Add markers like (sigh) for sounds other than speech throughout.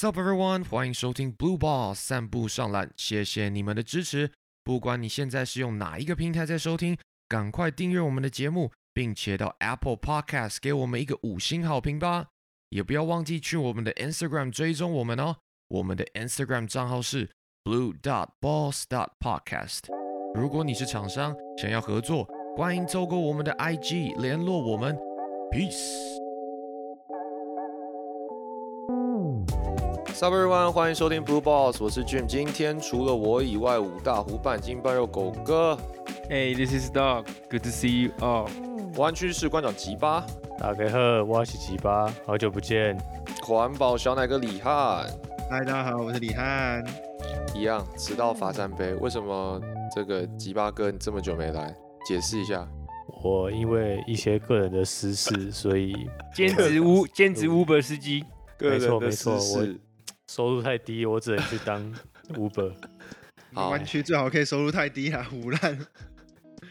Sup everyone，欢迎收听 Blue Ball 散步上篮，谢谢你们的支持。不管你现在是用哪一个平台在收听，赶快订阅我们的节目，并且到 Apple Podcast 给我们一个五星好评吧。也不要忘记去我们的 Instagram 追踪我们哦，我们的 Instagram 账号是 blue dot balls dot podcast。如果你是厂商想要合作，欢迎透过我们的 IG 联络我们。Peace。Sup everyone，欢迎收听 Blue Balls，我是 Jim。今天除了我以外，五大湖半斤半肉狗哥。Hey, this is Dog. Good to see you all. 湾区士官长吉巴，大家好，我是吉巴，好久不见。环保小奶哥李汉，嗨，大家好，我是李翰。一样迟到罚三杯。为什么这个吉巴哥你这么久没来？解释一下。我因为一些个人的私事，所以兼职 U 兼职 Uber 司机，没错没错私事收入太低，我只能去当 (laughs) Uber。好湾区最好可以收入太低啦，胡乱。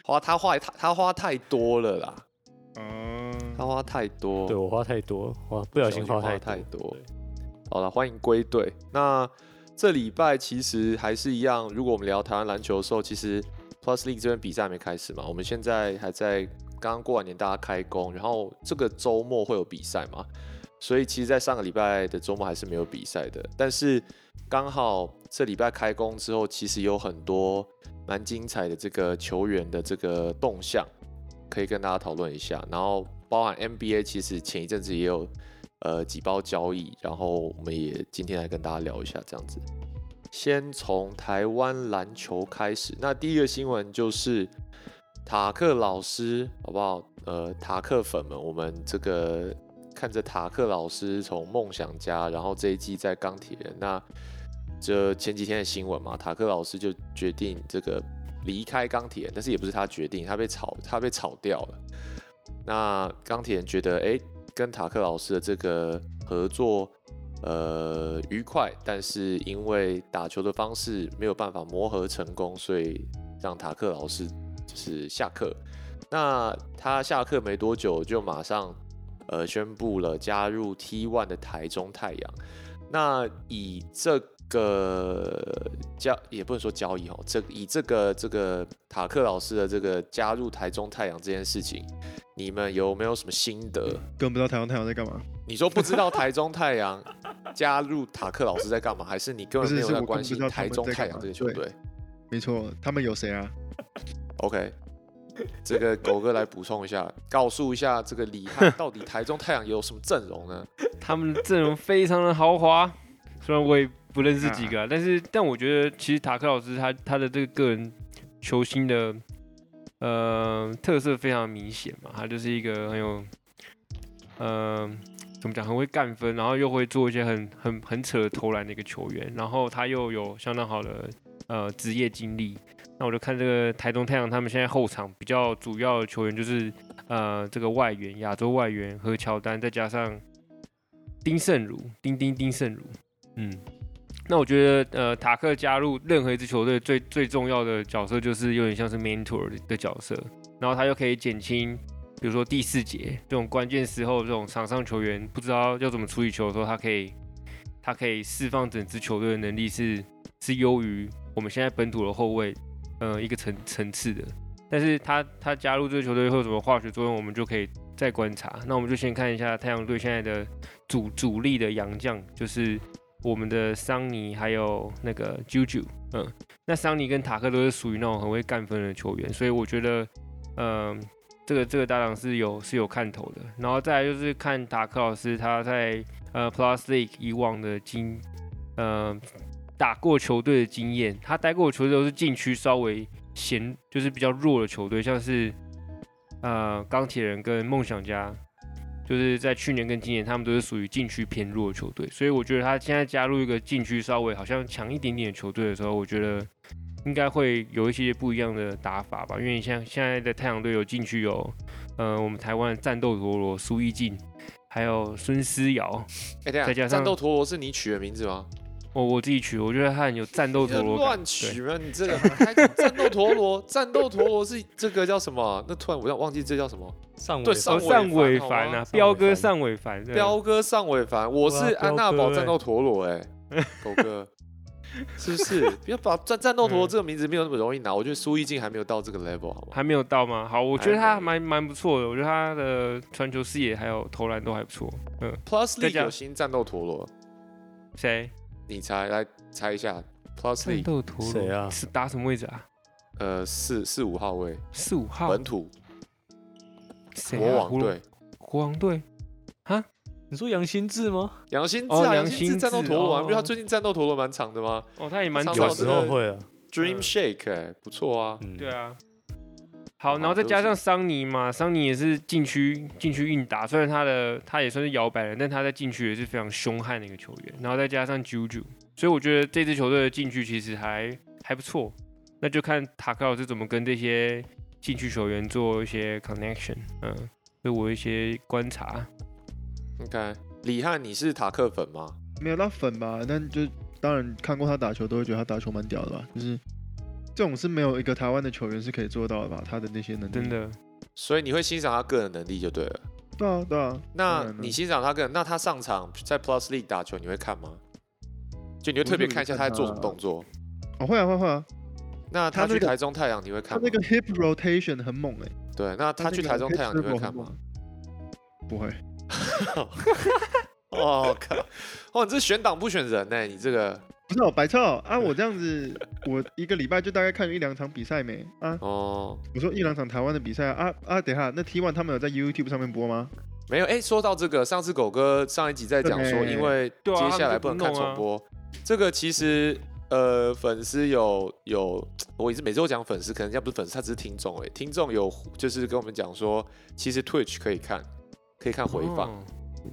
花他花他他花太多了啦，哦，他花太多，对我花太多，花不小心花太太多多。好了，欢迎归队。那这礼拜其实还是一样，如果我们聊台湾篮球的时候，其实 Plus League 这边比赛还没开始嘛，我们现在还在刚刚过完年，大家开工，然后这个周末会有比赛嘛，所以其实，在上个礼拜的周末还是没有比赛的。但是刚好这礼拜开工之后，其实有很多蛮精彩的这个球员的这个动向，可以跟大家讨论一下。然后包含 NBA，其实前一阵子也有呃几包交易，然后我们也今天来跟大家聊一下这样子。先从台湾篮球开始，那第一个新闻就是塔克老师，好不好？呃，塔克粉们，我们这个看着塔克老师从梦想家，然后这一季在钢铁人，那这前几天的新闻嘛，塔克老师就决定这个离开钢铁人，但是也不是他决定，他被炒，他被炒掉了。那钢铁人觉得，哎，跟塔克老师的这个合作，呃，愉快，但是因为打球的方式没有办法磨合成功，所以让塔克老师就是下课。那他下课没多久，就马上呃宣布了加入 T1 的台中太阳。那以这个交也不能说交易哦，这以这个这个塔克老师的这个加入台中太阳这件事情，你们有没有什么心得？根本不知道台中太阳在干嘛。你说不知道台中太阳 (laughs) 加入塔克老师在干嘛，还是你根本没有在关心台中太阳这个球队没错，他们有谁啊？？OK，(laughs) 这个狗哥来补充一下，(laughs) 告诉一下这个李汉到底台中太阳有什么阵容呢？(laughs) 他们的阵容非常的豪华，虽然我也不认识几个啊、但是但我觉得其实塔克老师他他的这个个人球星的呃特色非常明显嘛，他就是一个很有呃怎么讲，很会干分，然后又会做一些很很很扯的投篮的一个球员，然后他又有相当好的呃职业经历。那我就看这个台中太阳，他们现在后场比较主要的球员就是呃这个外援，亚洲外援和乔丹，再加上丁胜儒，丁丁丁胜儒，嗯，那我觉得呃塔克加入任何一支球队最最重要的角色就是有点像是 mentor 的角色，然后他又可以减轻，比如说第四节这种关键时候这种场上球员不知道要怎么处理球的时候，他可以他可以释放整支球队的能力是是优于我们现在本土的后卫呃一个层层次的，但是他他加入这个球队会有什么化学作用，我们就可以再观察。那我们就先看一下太阳队现在的主主力的洋将，就是我们的桑尼还有那个 Juju，嗯，那桑尼跟塔克都是属于那种很会干分的球员，所以我觉得，嗯、这个这个搭档是有是有看头的。然后再来就是看塔克老师他在呃 Plus League 以往的经，呃打过球队的经验，他待过的球队都是禁区稍微嫌就是比较弱的球队，像是呃钢铁人跟梦想家，就是在去年跟今年他们都是属于禁区偏弱的球队，所以我觉得他现在加入一个禁区稍微好像强一点点的球队的时候，我觉得应该会有一些不一样的打法吧，因为像现在的太阳队有禁区有呃我们台湾的战斗陀螺苏奕进，还有孙思瑶，哎、等一下，再加上战斗陀螺是你取的名字吗？我我自己取，我觉得他很有战斗陀螺感。乱取吗？你这个还战斗陀螺，战斗陀螺是这个叫什么啊？那突然我要忘记这叫什么？上尾对上尾尾凡啊，彪哥上尾凡，彪哥上尾凡，我是安娜彪哥欸宝战斗陀螺哎，(laughs) 狗哥，是不是？不要把战战斗陀螺嗯这个名字没有那么容易拿，我觉得苏一静还没有到这个 level 好吗？还没有到吗？好，我觉得他蛮蛮不错的，我觉得他的传球视野还有投篮都还不错。嗯，Plus 再 League 有新战斗陀螺，谁？你猜来猜一下 Plus 战 League 斗陀螺。谁啊？是打什么位置啊？呃四四五号位。四五号。本土。谁啊？国王胡龙。队，国王队？你说杨新志吗？杨新志哦啊，杨新志杨新志。战斗陀螺啊，因为他哦最近战斗陀螺蛮长的吗哦，他也蛮常久有时候会啊，？Dream 嗯 Shake 哎，不错啊，嗯，对啊。好，然后再加上桑尼嘛，桑尼也是禁区禁区硬打，虽然他的他也算是摇摆人，但他在禁区也是非常凶悍的一个球员。然后再加上 Juju，所以我觉得这支球队的禁区其实还还不错。那就看塔克老师怎么跟这些禁区球员做一些 connection，嗯，对我一些观察。OK，李汉，你是塔克粉吗？没有到粉吧，但就当然看过他打球，都会觉得他打球蛮屌的吧。就是这种是没有一个台湾的球员是可以做到的吧？他的那些能力，真。的，所以你会欣赏他个人能力就对了。对啊，对啊。那你欣赏他个人，那他上场在 Plus League 打球，你会看吗？就你会特别看一下他在做什么动作？哦会啊会啊会啊，那他去台中太阳你会看吗？他那个 hip rotation 很猛哎、对，那他去台中太阳你会看吗？？不会，(laughs) 哦靠！哦，你这选党不选人呢？你这个不是哦，白超啊！我这样子，我一个礼拜就大概看一两场比赛没啊？哦，我说一两场台湾的比赛啊啊啊！等一下，那 T One 他们有在 YouTube 上面播吗？没有哎。说到这个，上次狗哥上一集在讲说，因为接下来不能看重播，这个其实呃粉丝有有，我一直每周讲粉丝，可能人家不是粉丝，他只是听众哎。听众有就是跟我们讲说，其实 Twitch 可以看，可以看回放，哦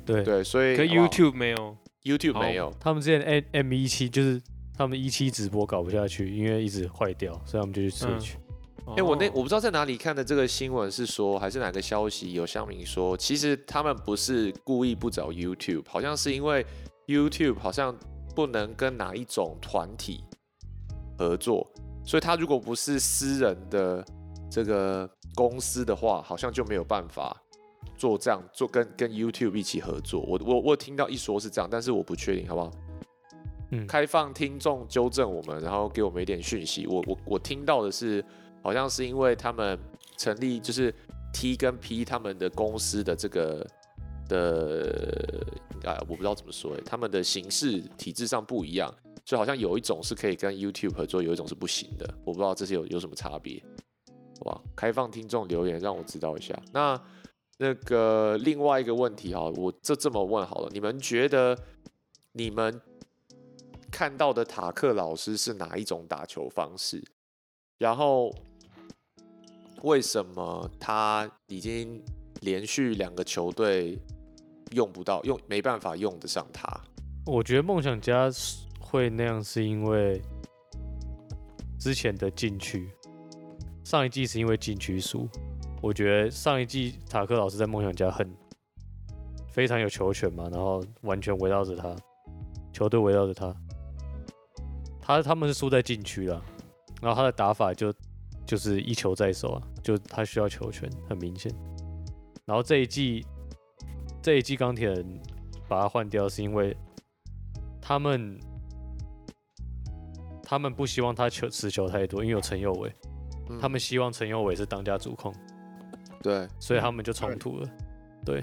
对，对，所以 YouTube 没有。YouTube 没有。他们之前 M M 一七就是他们一期直播搞不下去，因为一直坏掉，所以他们就去 Switch。哎、我那哦我不知道在哪里看的这个新闻是说，还是哪个消息有乡民说，其实他们不是故意不找 YouTube，好像是因为 YouTube 好像不能跟哪一种团体合作，所以他如果不是私人的这个公司的话，好像就没有办法做这样做跟跟 YouTube 一起合作。我我我听到一说是这样，但是我不确定，好不好？嗯开放听众纠正我们，然后给我们一点讯息。我我我听到的是，好像是因为他们成立就是 T 跟 P 他们的公司的这个的啊，我不知道怎么说、欸，他们的形式体制上不一样，就好像有一种是可以跟 YouTube 合作，有一种是不行的。我不知道这些有有什么差别，好吧？开放听众留言让我知道一下。那那个另外一个问题哈，我这这么问好了，你们觉得你们看到的塔克老师是哪一种打球方式？然后为什么他已经连续两个球队用不到，用没办法用得上他？我觉得梦想家会那样，是因为之前的禁区，上一季是因为禁区输。我觉得上一季塔克老师在梦想家很非常有球权嘛，然后完全围绕着他，球队围绕着他，他他们是输在禁区了，然后他的打法就就是一球在手啊，就他需要球权，很明显。然后这一季这一季钢铁人把他换掉，是因为他们他们不希望他球持球太多，因为有陈佑伟，嗯他们希望陈佑伟是当家主控，对，所以他们就冲突了。对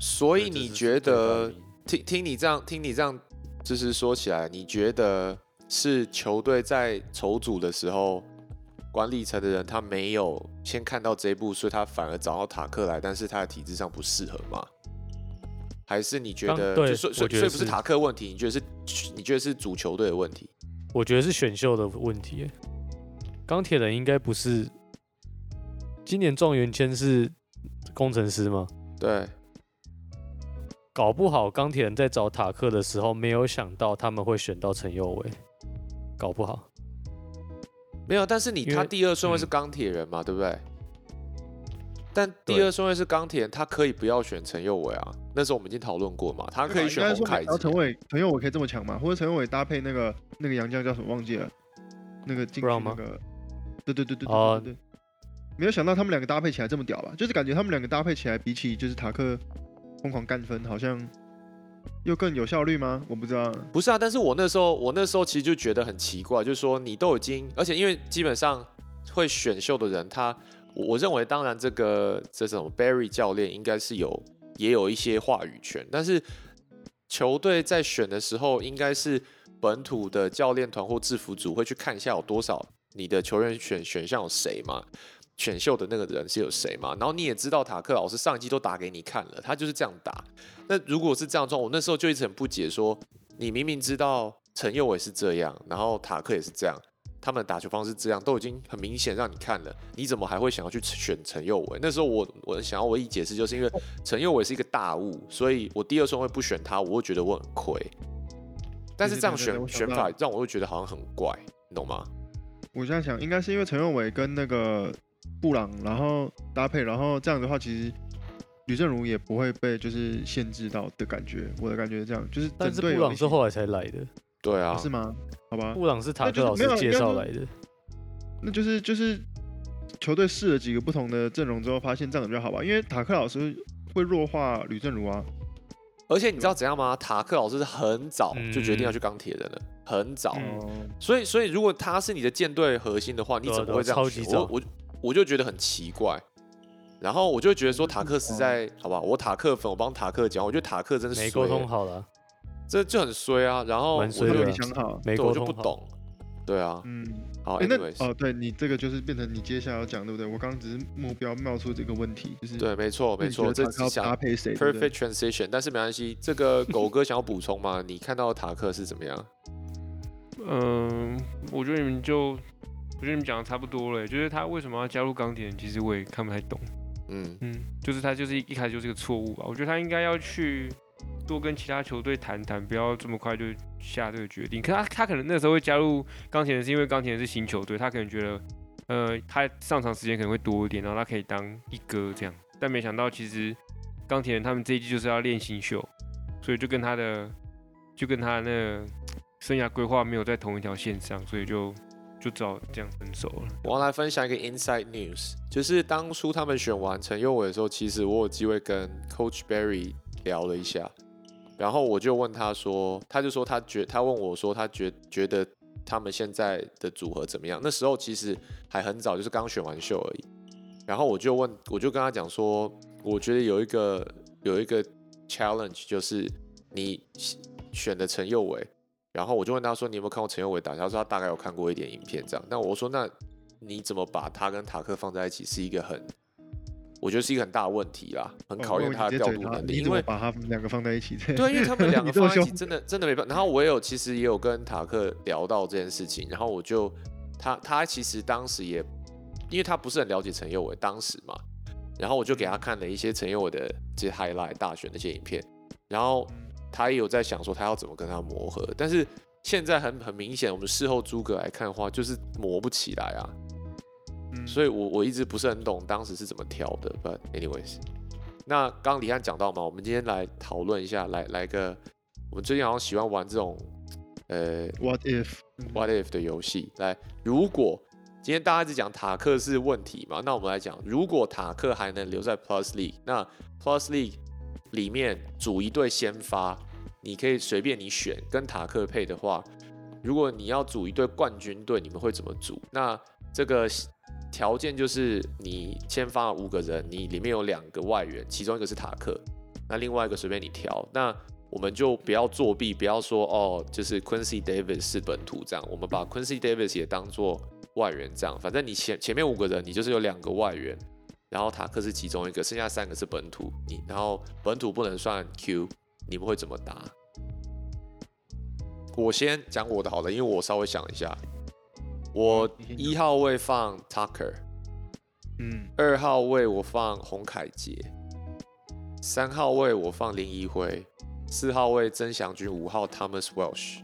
所以你觉得听听你这样听你这样，就是说起来，你觉得是球队在筹组的时候，管理层的人他没有先看到这一步，所以他反而找到塔克来，但是他的体制上不适合吗？还是你觉得，当对就所以不是塔克问题，你觉得是你觉得是主球队的问题？我觉得是选秀的问题。钢铁人应该不是今年状元签是工程师吗？对，搞不好钢铁人在找塔克的时候，没有想到他们会选到陈佑伟，搞不好。没有，但是你他第二顺位是嗯钢铁人嘛，对不对？但第二顺位是钢铁人，他可以不要选陈佑伟啊。那时候我们已经讨论过嘛，他可以选该说没然后洪凯吉陈伟陈佑伟可以这么强吗？或者陈佑伟搭配那个那个杨将叫什么忘记了，那个进那个，对对对对对对，没有想到他们两个搭配起来这么屌吧？就是感觉他们两个搭配起来，比起就是塔克疯狂干分，好像又更有效率吗？我不知道。不是啊，但是我那时候我那时候其实就觉得很奇怪，就是说你都已经，而且因为基本上会选秀的人，他我认为当然这个这种 Barry 教练应该是有也有一些话语权，但是球队在选的时候，应该是本土的教练团或制服组会去看一下有多少你的球员选选项有谁嘛。选秀的那个人是有谁嘛？然后你也知道塔克老师上一季都打给你看了，他就是这样打。那如果是这样的状况，我那时候就一直很不解说你明明知道陈佑伟是这样，然后塔克也是这样，他们的打球方式这样，都已经很明显让你看了，你怎么还会想要去选陈佑伟？那时候我我想要唯一解释，就是因为陈佑伟是一个大物，所以我第二顺位不选他，我会觉得我很亏。但是这样选选法让我会觉得好像很怪，你懂吗？我现在想，应该是因为陈佑伟跟那个布朗，然后搭配，然后这样的话，其实吕正如也不会被就是限制到的感觉。我的感觉是这样，就是但是布朗是后来才来的，对啊，是吗？好吧，布朗是塔克老师介绍来的。那就是就是球队试了几个不同的阵容之后，发现这样比较好吧？因为塔克老师会弱化吕正如啊，而且你知道怎样吗？塔克老师是很早就决定要嗯去钢铁人了，很早。所以，所以如果他是你的舰队核心的话，你怎么会这样选？对啊超级早我我我就觉得很奇怪。然后我就觉得说塔克实在，好吧，我塔克粉，我帮塔克讲，我觉得塔克真是没沟通，好了，这就很衰啊。然后我就蛮衰的啊他没想好，没沟不懂，对啊，嗯。好哎、那，anyways，哦，对你这个就是变成你接下来要讲，对不对？我刚刚只是目标冒出这个问题，就是对，没错，没错，这得塔克要只想搭配谁 perfect transition，但是没关系。这个狗哥想要补充吗？你看到塔克是怎么样？嗯，我觉得你们就，我觉得你们讲的差不多了，就是他为什么要加入钢铁人，其实我也看不太懂。嗯，嗯，就是他就是一一开始就是个错误吧。我觉得他应该要去多跟其他球队谈谈，不要这么快就下这个决定。可他他可能那时候会加入钢铁人，是因为钢铁人是新球队，他可能觉得，呃，他上场时间可能会多一点，然后他可以当一哥这样。但没想到其实钢铁人他们这一季就是要练新秀，所以就跟他的就跟他那个生涯规划没有在同一条线上，所以就就只好这样分手了。我要来分享一个 inside news，就是当初他们选完陈佑伟的时候，其实我有机会跟 Coach Barry 聊了一下，然后我就问他说，他就说他觉，他问我说他觉觉得他们现在的组合怎么样？那时候其实还很早，就是刚选完秀而已。然后我就问，我就跟他讲说，我觉得有一个有一个 challenge，就是你选的陈佑伟，然后我就问他说：“你有没有看过陈佑伟打？”他说他大概有看过一点影片这样。那我说：“那你怎么把他跟塔克放在一起？是一个很，我觉得是一个很大的问题啦，很哦考验他的调度能力。因为你怎么把他们两个放在一起？(laughs) 对，因为他们两个放在一起真的真的没办法。然后我也有其实也有跟塔克聊到这件事情，然后我就他他其实当时也，因为他不是很了解陈佑伟当时嘛，然后我就给他看了一些陈佑伟的这些 highlight 大选那些影片，然后他也有在想说他要怎么跟他磨合，但是现在很很明显，我们事后诸葛来看的话，就是磨不起来啊。嗯所以我我一直不是很懂当时是怎么调的。But anyways，那刚刚李汉讲到嘛，我们今天来讨论一下，来来个，我们最近好像喜欢玩这种呃 What if？嗯 What if 的游戏。来，如果今天大家一直讲塔克是问题嘛，那我们来讲，如果塔克还能留在 Plus League，那 Plus League 里面组一队先发，你可以随便你选，跟塔克配的话，如果你要组一队冠军队，你们会怎么组？那这个条件就是你先发五个人，你里面有两个外援，其中一个是塔克，那另外一个随便你挑。那我们就不要作弊，不要说哦，就是 Quincy Davis 是本土这样，我们把 Quincy Davis 也当做外援这样。反正你前前面五个人，你就是有两个外援，然后塔克是其中一个，剩下三个是本土。你然后本土不能算 Q，你们会怎么打？我先讲我的好了，因为我稍微想一下，我一号位放 Tucker，嗯，二号位我放洪凯杰，三号位我放林一辉，四号位曾祥军，五号 Thomas Welsh。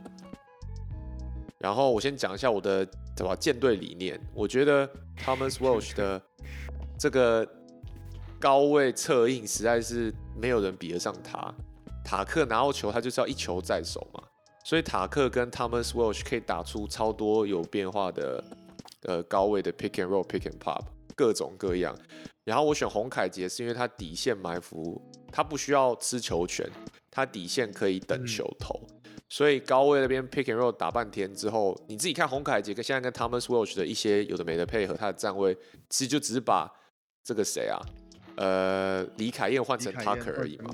然后我先讲一下我的怎么舰队理念。我觉得 Thomas Welsh 的这个高位策应实在是没有人比得上他。塔克拿到球，他就是要一球在手嘛，所以塔克跟 Thomas Welsh 可以打出超多有变化的呃高位的 pick and roll、pick and pop，各种各样。然后我选洪凯杰是因为他底线埋伏，他不需要吃球权，他底线可以等球投。所以高位那边 pick and roll 打半天之后，你自己看洪凯杰跟现在跟 Thomas Welch 的一些有的没的配合，他的站位其实就只是把这个谁啊，呃，李凯燕换成李凯燕 Tucker 而已嘛。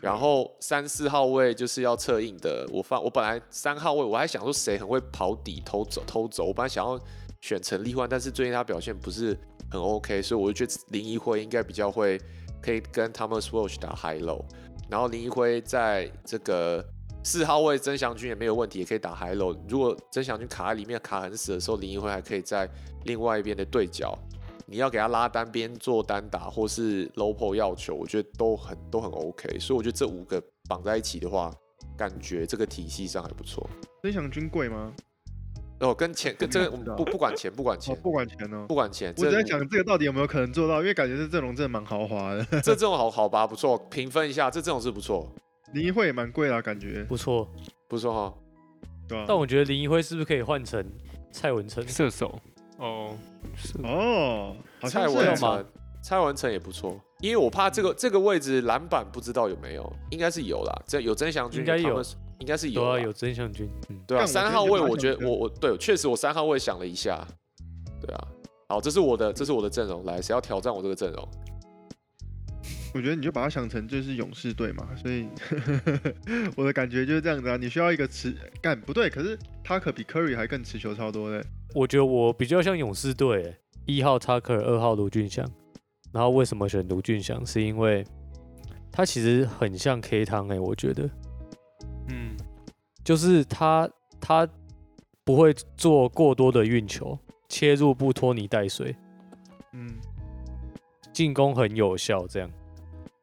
然后三四号位就是要策应的，我放我本来三号位我还想说谁很会跑底偷走偷走，我本来想要选陈立焕，但是最近他表现不是很 OK，所以我就觉得林一辉应该比较会可以跟 Thomas Welsh 打 high low，然后林一辉在这个四号位曾祥军也没有问题，也可以打 high low。如果曾祥军卡在里面卡很死的时候，林一辉还可以在另外一边的对角。你要给他拉单边做单打，或是 low p o 要求，我觉得都很都很 OK。所以我觉得这五个绑在一起的话，感觉这个体系上还不错。曾祥军贵吗？哦，跟钱跟这个我们不不不管钱，不管哦钱，，不管钱哦。不管钱，我在这想这个到底有没有可能做到，因为感觉这阵容真的蛮豪华的。这阵容好好吧，不错，评分一下，这阵容是不错，林一慧也蛮贵的啊，感觉不错。不错哈。对啊？但我觉得林一辉是不是可以换成蔡文成？射手哦，是。哦，好像蔡文成，蔡文成也不错，因为我怕这个这个位置篮板不知道有没有，应该是有啦，这有曾祥军，应该有应该是有有曾祥军。嗯，对啊，三号位，我觉得我我对，确实我三号位想了一下，对啊，好，这是我的这是我的阵容，来，谁要挑战我这个阵容？我觉得你就把它想成就是勇士队嘛，所以 (laughs) 我的感觉就是这样子啊。你需要一个持干不对，可是他可比 Curry 还更持球超多的。我觉得我比较像勇士队欸，一号塔克尔，二号卢俊祥。然后为什么选卢俊祥？是因为他其实很像 K 汤哎，我觉得嗯，就是他他不会做过多的运球，切入不拖泥带水，嗯，进攻很有效，这样，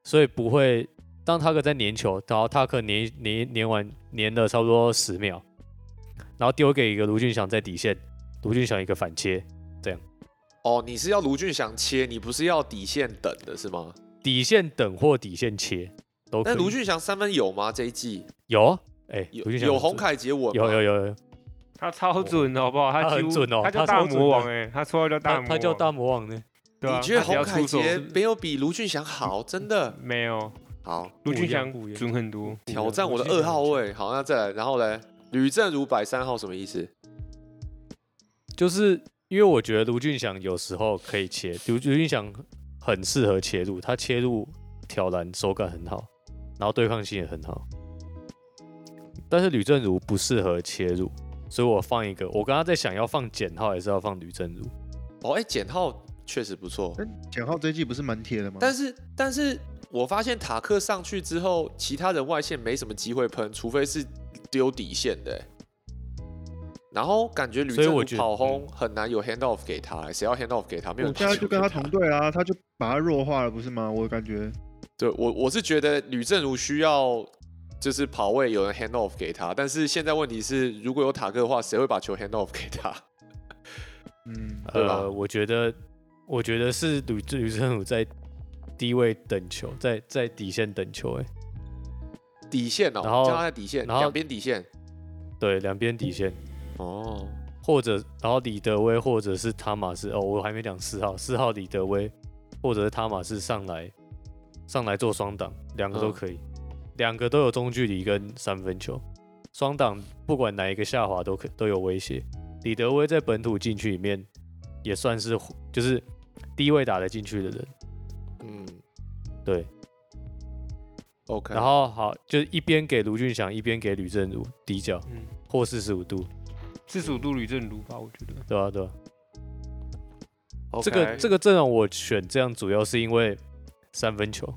所以不会当塔克在粘球，然后塔克粘粘粘完粘了差不多十秒，然后丢给一个卢俊祥在底线，卢俊祥一个反切，这样哦，你是要卢俊祥切，你不是要底线等的是吗？底线等或底线切都可以。那卢俊祥三分有吗？这一季有啊，哎、有俊祥有洪凯杰稳有有有有，他超准的好不好？他几乎很准哦他叫大魔王哎，他绰号叫大魔王，他他叫大魔王呢，对啊，你觉得洪凯杰没有比卢俊祥好？(laughs) 真的没有？好，卢俊祥准很多，挑战我的二号位。好，那再来，然后嘞，吕正如摆三号什么意思？就是因为我觉得卢俊祥有时候可以切，卢卢俊祥很适合切入，他切入挑篮手感很好，然后对抗性也很好。但是吕正如不适合切入，所以我放一个，我刚刚在想要放简号还是要放吕正如。哦，哎，简浩确实不错，但简浩这一季不是蛮铁的吗？但是但是我发现塔克上去之后，其他人外线没什么机会喷，除非是丢底线的欸。然后感觉吕正如跑轰很难有 hand off 给他欸，谁要 hand off 给他？没有我人现在就跟他同队啊，他就把他弱化了，不是吗？我感觉对我我是觉得吕正如需要就是跑位有人 hand off 给他，但是现在问题是如果有塔克的话，谁会把球 hand off 给他？嗯，呃，我觉得，我觉得是吕吕正如在低位等球，在在底线等球、欸，哎，底线哦，然后在底线，然后两边底线对，两边底线，哦。或者然后李德威或者是塔马斯，哦，我还没讲四号，四号李德威或者是塔马斯上来上来做双挡，两个都嗯可以，两个都有中距离跟三分球，双挡不管哪一个下滑都可都有威胁。李德威在本土禁区里面也算是就是低位打得进去的人，嗯对。，OK。然后好，就是一边给卢俊祥，一边给吕正如底角嗯，或四十五度，四十五度吕正如吧，我觉得。对啊、对啊、这个这个阵容我选这样，主要是因为三分球，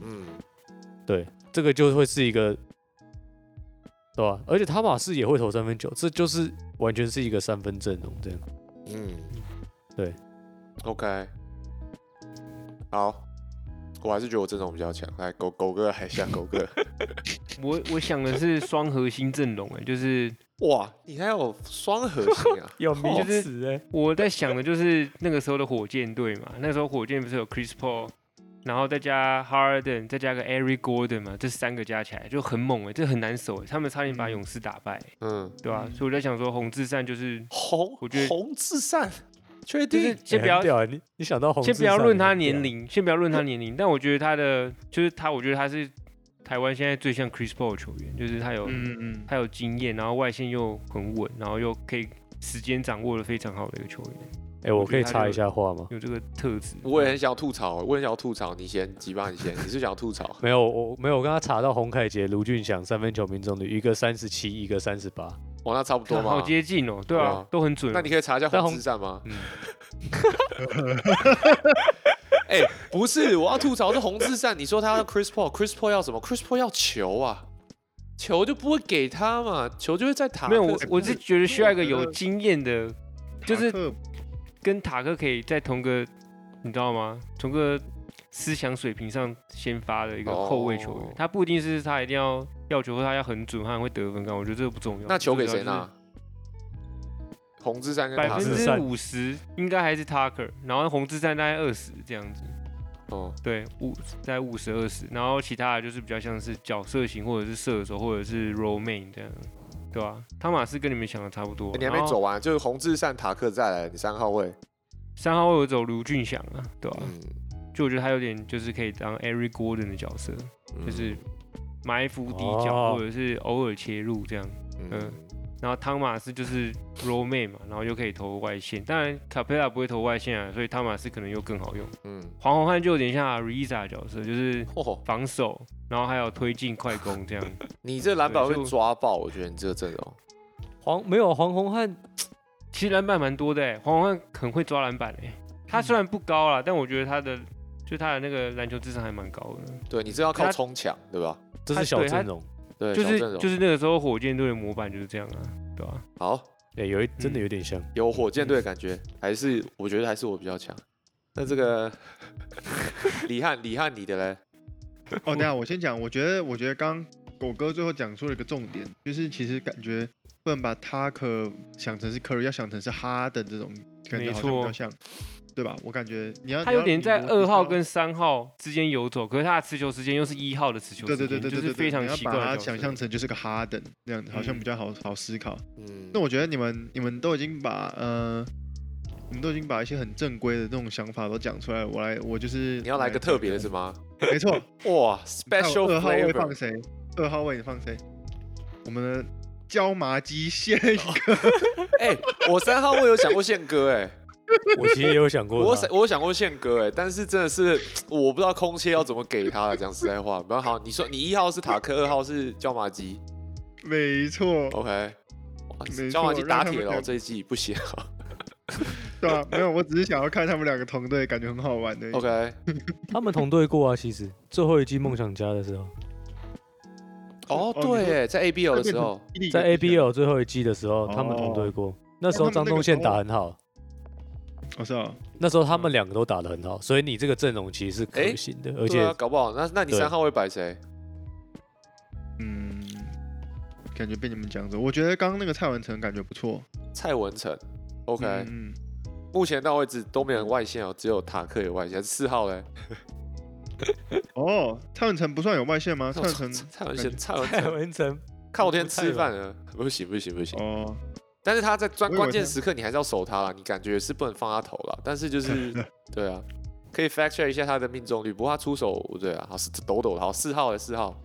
嗯，对，这个就会是一个，对吧、而且塔马斯也会投三分球，这就是完全是一个三分阵容这样。嗯，对，OK，好，我还是觉得我阵容比较强。来，狗狗哥还像狗哥，(laughs) 我我想的是双核心阵容，哎，就是哇，你还有双核心啊 (laughs) 有名就是词哎，我在想的就是那个时候的火箭队嘛，那时候火箭不是有 Chris Paul，然后再加 Harden，再加个 Eric Gordon 嘛，这三个加起来就很猛哎，这很难守哎，他们差点把勇士打败，嗯，对吧、嗯所以我在想说，洪志善就是红，我觉得红至善，确就是定？先不要你你想到红先不要论他年龄，先不要论他年龄，但我觉得他的就是他，我觉得他是台湾现在最像 Chris Paul 的球员，就是他有、嗯嗯他有经验，然后外线又很稳，然后又可以时间掌握的非常好的一个球员，哎，我可以插一下话吗？有这个特质。我也很想要吐槽，我也想要吐槽，你先，吉巴你先，你是想要吐槽？没有，我没有，我刚刚查到洪凯杰、卢俊祥三分球命中率，一个三十七，一个三十八。哇，那差不多好。接近哦，对啊都很准。那你可以查一下但红红至善吗？嗯，(laughs) 哎、不是，我要吐槽是红至善。你说他要 Chris Paul，Chris Paul 要什么？Chris Paul 要球啊，球就不会给他嘛，球就会在塔克。没有，我我是觉得需要一个有经验的，就是跟塔克可以在同个，你知道吗？同个思想水平上先发的一个后卫球员，哦他不一定是他一定要要球，或他要很准，他很会得分干，我觉得这个不重要。那球给谁拿？红至善跟？百。分之五十应该还是 Tucker，然后红志战大概二十这样子，哦，对，五在五十二十，然后其他的就是比较像是角色型，或者是射手，或者是 role man 这样，对吧、汤马斯跟你们想的差不多，欸你还没走完，就是红志善、塔克再来，你三号位。三号位我走卢俊祥啊，对吧、嗯，就我觉得他有点就是可以当 Eric Gordon 的角色，嗯就是埋伏底角、哦或者是偶尔切入这样。嗯，然后汤马斯就是 role man 嘛，然后又可以投外线，当然卡佩拉不会投外线啊，所以汤马斯可能又更好用。嗯，黄宏汉就有点像 Ariza 角色，就是嚯、防守，然后还有推进快攻这样。(laughs) 你这篮板会就抓爆，我觉得你这个阵容。黄没有黄宏汉，其实篮板蛮多的哎，黄宏汉很会抓篮板哎。他虽然不高啦，但我觉得他的就他的那个篮球智商还蛮高的，对你这要靠他冲抢，对吧？这是小阵容。对，就是小阵容就是那个时候火箭队的模板就是这样啊，对吧、好，哎，有一真的有点像。有火箭队的感觉，还是我觉得还是我比较强。那这个 (laughs) 李汉，李汉你的嘞？(laughs) 哦，等下我先讲，我觉得我觉得刚狗哥最后讲出了一个重点，就是其实感觉不能把他可想成是 Curry，要想成是哈登这种感觉没好像比较像，对吧？我感觉你要他有点在二号跟跟三号之间游走，可是他的持球时间又是一号的持球对时间，对对对就是非常奇怪的角色把它想象成就是个哈登这样子，好像嗯比较好好思考。嗯，那我觉得你们你们都已经把呃，你们都已经把一些很正规的那种想法都讲出来，我来我就是你要来个特别的是吗？吗？没错 (laughs) 哇，special 二号位放谁？二号位你放谁？我们的椒麻鸡宪哥，哎，我三号位有想过宪哥，哎，(laughs) 我其实也有想过，我想我有想过宪哥，哎，但是真的是我不知道空切要怎么给他了。讲实在话，比较好，你说你一号是塔克，二号是椒麻鸡 (laughs) 没错，，OK，椒麻鸡打铁了，这一季不行啊 (laughs) 对啊、没有，我只是想要看他们两个同队，感觉很好玩的。，OK，他们同队过啊。其实最后一季梦想家的时候，哦对，哎在 ABL 的时候，在 ABL 最后一季的时候，他们同队过。那时候张东宪打很好，我知道，那时候他们两个都打得很好，所以你这个阵容其实是可诶行的，而且搞不好那那你三号位摆谁？嗯，感觉被你们讲着，我觉得刚刚那个蔡文成感觉不错。蔡文成，OK，嗯，目前到位置都没有人外线哦，只有塔克有外线，四号嘞，(laughs) 哦，蔡文成不算有外线吗？(laughs) 蔡文成蔡文成，蔡文 (laughs) 蔡成文成靠天吃饭了，不行不行不行。哦，但是他在关我以为关键时刻你还是要守他了，你感觉是不能放他投了，但是就是 (laughs) 对啊，可以 fact check 一下他的命中率，不过他出手对啊，好是抖抖的，好四号的四号，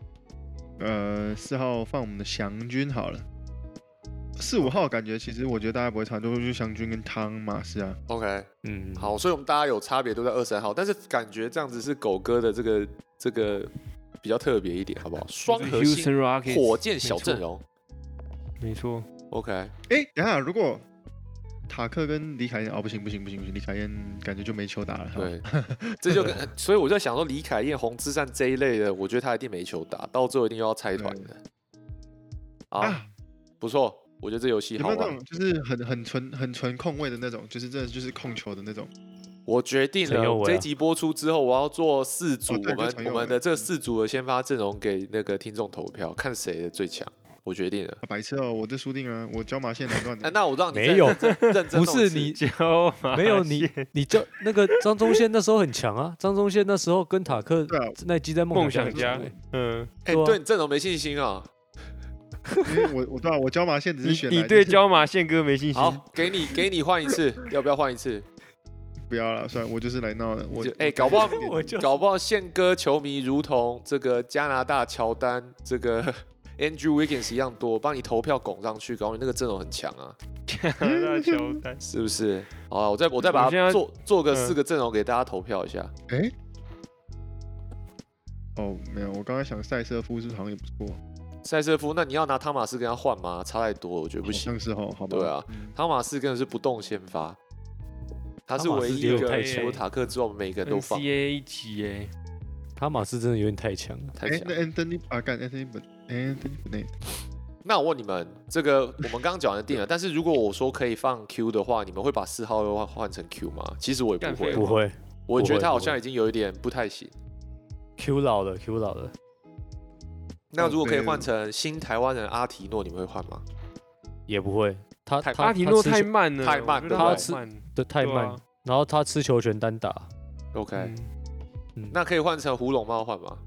呃，四号放我们的祥军好了。四五号感觉其实我觉得大家不会差，都是祥军跟汤马是啊。OK，嗯，好，所以我们大家有差别都在二三号，但是感觉这样子是狗哥的这个这个比较特别一点，好不好？双核心火箭小阵容没错，，OK，哎，等下，如果塔克跟李凯燕，哦，不行不行不行不行，李凯燕感觉就没球打了。好，对，(laughs) 这就跟所以我在想说，李凯燕、洪之善这一类的，我觉得他一定没球打，到最后一定又要拆团的。啊，不错，我觉得这游戏好玩有有那种。就是很很纯很纯控位的那种，就是真的就是控球的那种？我决定了，这一集播出之后，我要做四组，哦我们我们的这四组的先发阵容给那个听众投票，看谁的最强。我决定了。啊白痴哦，我这输定了，我交马线难断。那我让你再没有认真认真不是你交马没有你你就那个张忠宪那时候很强啊，张忠宪那时候跟塔克那季在梦梦想家嗯，哎、对你阵容没信心啊。因为我我知道，我交马线只是你选来你对就是交马线哥没信心？好，给你给你换一次，要不要换一次？(laughs) 不要了，算了，我就是来闹的。我就哎、搞不好我就搞不好宪哥球迷如同这个加拿大乔丹这个 Andrew Wiggins 一样多，帮你投票拱上去，搞你那个阵容很强啊，(laughs) 那乔丹，是不是？好啊，我再我再把它做做个嗯四个阵容给大家投票一下。哎，哦，没有，我刚刚想塞瑟夫是不是好像也不错，塞瑟夫，那你要拿汤马斯跟他换吗？差太多，我觉得不行。像是哦，好吧。对啊嗯，汤马斯根本是不动先发，他是唯一一个除了塔克之外，每个人都放，NCAA 一级哎，塔马斯真的有点太强了。哎，太强那。Anthony 啊，干 Anthony 本内，那我问你们，这个我们刚刚讲完定了，但是如果我说可以放 Q 的话，你们会把四号又换换成 Q 吗？其实我也不会，不会我觉得他好像已经有一点不太行。，Q 老了，Q 老了，那如果可以换成新台湾人阿提诺，你们会换吗？也不会。他阿提诺太慢了，太慢他吃，的太慢。然后他吃球权单打，OK，、嗯。嗯。那可以换成胡龙猫换吗？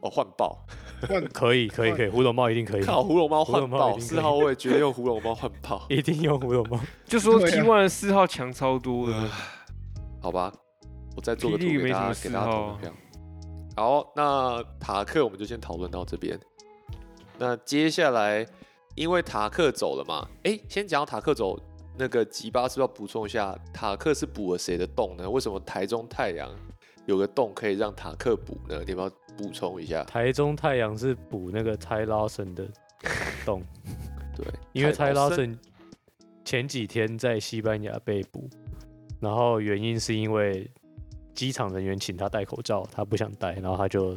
哦，换爆！换 (laughs) 可以可以可以，胡龙猫一定可以，靠，胡龙猫胡换爆！四号位绝对用胡龙猫换爆。(laughs) 一定用胡龙猫。(laughs) 就说对 T 啊 one 的四号强超多的，好吧，我再做个图给大家，给大家投个票。好，那塔克我们就先讨论到这边。那接下来，因为塔克走了嘛，哎、先讲塔克走，那个吉巴是不是要补充一下，塔克是补了谁的洞呢？为什么台中太阳有个洞可以让塔克补呢？你要不要补充一下？台中太阳是补那个 Ty Lawson 的 (laughs) 洞，对，因为 Ty 泰拉森 Lawson 前几天在西班牙被捕，然后原因是因为机场人员请他戴口罩，他不想戴，然后他就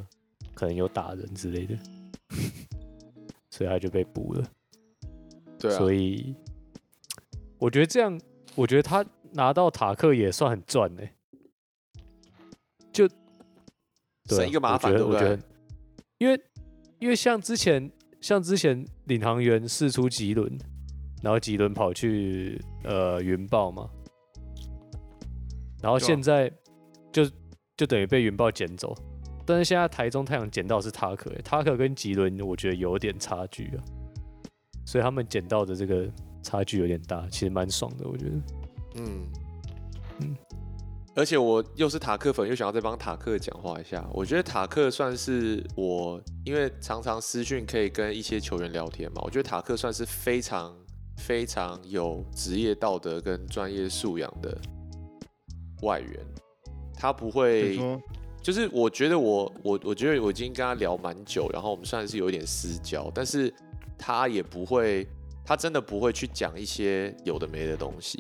可能有打人之类的，(laughs) 所以他就被捕了。对啊，所以我觉得这样，我觉得他拿到塔克也算很赚呢、就省一个麻烦，对不对？因为因为像之前像之前领航员试出吉伦，然后吉伦跑去呃云豹嘛，然后现在就就等于被云豹捡走。但是现在台中太阳捡到是塔克、欸，塔克跟吉伦我觉得有点差距啊，所以他们捡到的这个差距有点大，其实蛮爽的，我觉得。嗯嗯嗯，而且我又是塔克粉，又想要再帮塔克讲话一下。我觉得塔克算是我，因为常常私讯可以跟一些球员聊天嘛，我觉得塔克算是非常非常有职业道德跟专业素养的外援。他不会，就是我觉得我我我觉得我已经跟他聊蛮久，然后我们算是有一点私交，但是他也不会，他真的不会去讲一些有的没的东西。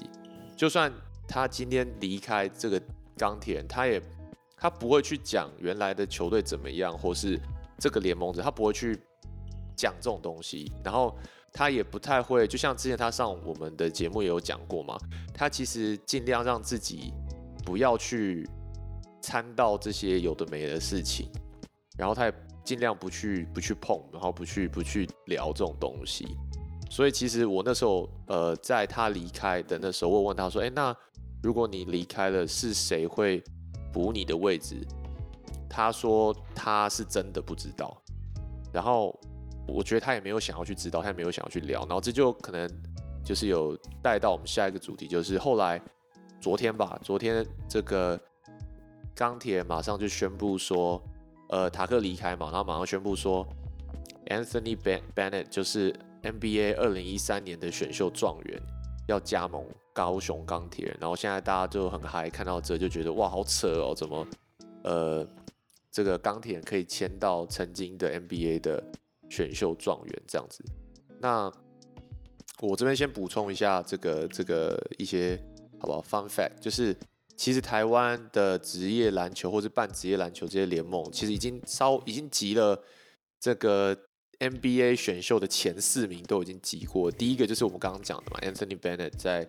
就算他今天离开这个钢铁人，他也他不会去讲原来的球队怎么样，或是这个联盟者，他不会去讲这种东西。然后他也不太会，就像之前他上我们的节目也有讲过嘛，他其实尽量让自己不要去掺到这些有的没的事情，然后他也尽量不去不去碰，然后不去不去聊这种东西。所以其实我那时候，呃，在他离开的那时候，我问他说：“哎、那如果你离开了，是谁会补你的位置？”他说他是真的不知道。然后我觉得他也没有想要去知道，他也没有想要去聊。然后这就可能就是有带到我们下一个主题，就是后来昨天吧，昨天这个钢铁马上就宣布说，呃，塔克离开嘛，然后马上宣布说，Anthony Bennett 就是 NBA 二零一三年的选秀状元，要加盟高雄钢铁人。然后现在大家就很嗨，看到这就觉得哇，好扯哦，怎么呃这个钢铁人可以签到曾经的 NBA 的选秀状元这样子？那我这边先补充一下这个这个一些好不好？Fun fact 就是，其实台湾的职业篮球或是半职业篮球这些联盟，其实已经稍已经集了这个 NBA 选秀的前四名都已经集过。第一个就是我们刚刚讲的嘛，Anthony Bennett 在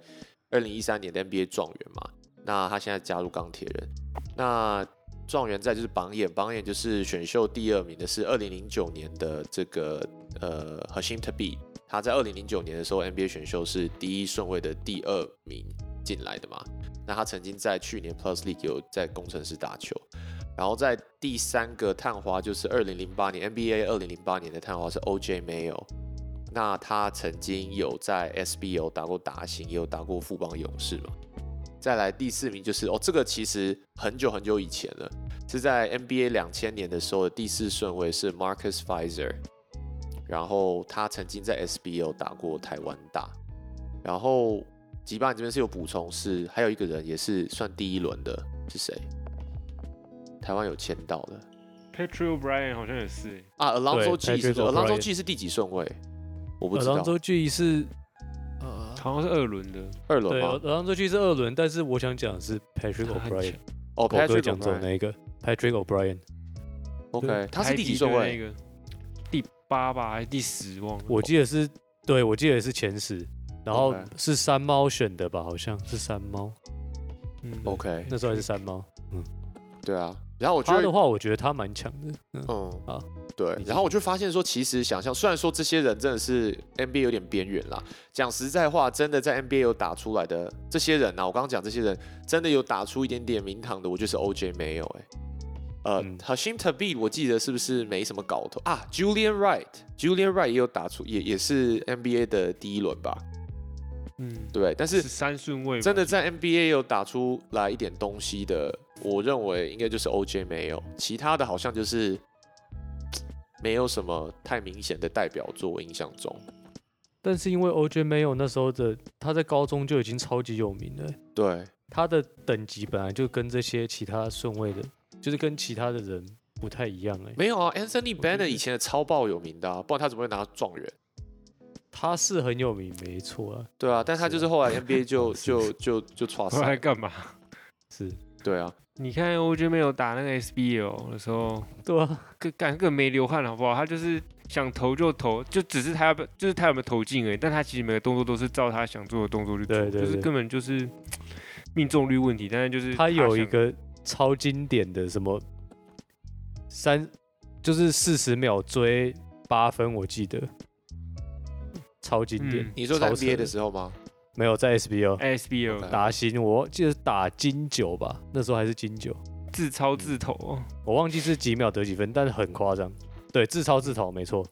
二零一三年的 NBA 状元嘛，那他现在加入钢铁人。那状元在就是榜眼，榜眼就是选秀第二名的是二零零九年的这个呃 Hashim Thabeet，他在二零零九年的时候 NBA 选秀是第一顺位的第二名进来的嘛。那他曾经在去年 Plus League 有在工程师打球，然后在第三个探花就是二零零八年 NBA 二零零八年的探花是 OJ Mayo，那他曾经有在 SBO 打过达兴，也有打过富邦勇士嘛。再来第四名就是哦，这个其实很久很久以前了，是在 NBA 两千年的时候的第四顺位是 Marcus Fizer，然后他曾经在 SBO 打过台湾大，然后吉巴你这边是有补充是还有一个人也是算第一轮的，是谁？台湾有签到的 Patrick O'Brien 好像也是欸，啊，Alonso G 是 Alonso G 是第几顺位？我不知道尔朗，州 G 是呃，好像是二轮的。对，二轮吗尔？朗州 G 是二轮，但是我想讲的是 Patrick O'Brien 哦，Patrick 讲走 O'Brien 那一个 Patrick O'Brien，OK，他是第几顺位？第八吧，还是第十？忘了。我记得是，对我记得是前十，然后是山猫选的吧，好像是山猫，嗯 OK，那时候还是山猫。对啊。然后我觉得他的话，我觉得他蛮强的。嗯，啊，对然后我就发现说，其实想象，虽然说这些人真的是 NBA 有点边缘啦，讲实在话，真的在 NBA 有打出来的这些人啊，我刚刚讲这些人真的有打出一点点名堂的，我就是 OJ 没有哎、呃、嗯。H a s h i m Thabeet 我记得是不是没什么搞头？啊？Julian Wright，Julian Wright 也有打出，也也是 NBA 的第一轮吧，嗯，对，但是是三顺位，真的在 NBA 有打出来一点东西的，我认为应该就是 OJ 没有，其他的好像就是没有什么太明显的代表作。我印象中，但是因为 OJ 没有那时候的，他在高中就已经超级有名了，对，他的等级本来就跟这些其他顺位的，就是跟其他的人不太一样哎。没有啊，Anthony Bennett 以前的超爆有名的、啊，不然他怎么会拿状元？他是很有名，没错啊，对啊，但他就是后来 NBA (laughs) 就就就 (laughs) 就错后来赛，干嘛？是，对啊，你看 OJ 没有打那个 SBL 的时候，对啊，更干更没流汗好不好？他就是想投就投，就只是他要不就是他有没有投进而已，但他其实每个动作都是照他想做的动作去做，对对对就是根本就是命中率问题。但是就是他有一个超经典的什么三，就是四十秒追八分，我记得超经典。嗯你说在超扯 NBA 的时候吗？没有在 OK 打新，我记得是打金九吧，那时候还是金九，自超自投哦，我忘记是几秒得几分，但是很夸张。对，自超自投没错，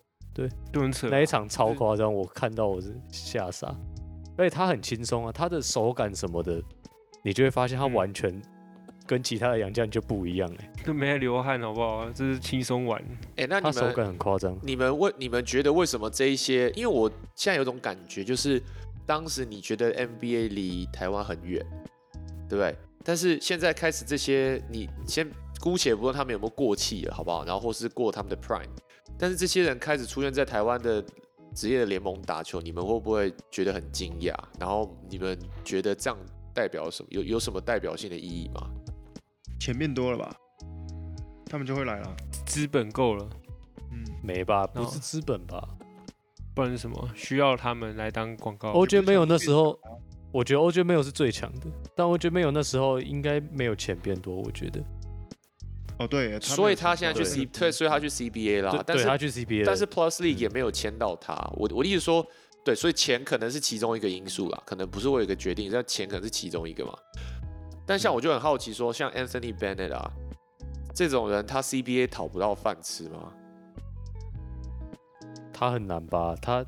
就很扯。那一场超夸张，我看到我是吓傻。而且他很轻松啊，他的手感什么的，你就会发现他嗯完全跟其他的洋将就不一样哎、就没流汗好不好？这是轻松玩。哎、那你们他手感很夸张。你们为你们觉得为什么这一些？因为我现在有种感觉，就是当时你觉得 NBA 离台湾很远，对不对？但是现在开始这些，你先姑且不论他们有没有过气了，好不好？然后或是过他们的 prime，但是这些人开始出现在台湾的职业的联盟打球，你们会不会觉得很惊讶？然后你们觉得这样代表什么？有有什么代表性的意义吗？钱变多了吧，他们就会来了。资本够了，嗯，没吧？不哦是资本吧不然是什么？需要他们来当广告。？OJ 没有那时候，我觉得 OJ 没有是最强的，但 OJ 没有那时候应该没有钱变多，我觉得。哦对，所以他现在去 C，对，所以他去 CBA 啦对。但是他去 CBA，但是 Plus League 嗯也没有签到他。我我的意思说，对，所以钱可能是其中一个因素啦，可能不是我有一个决定，但钱可能是其中一个嘛。但像我就很好奇说，像 Anthony Bennett 啊这种人，他 CBA 讨不到饭吃吗？他很难吧？他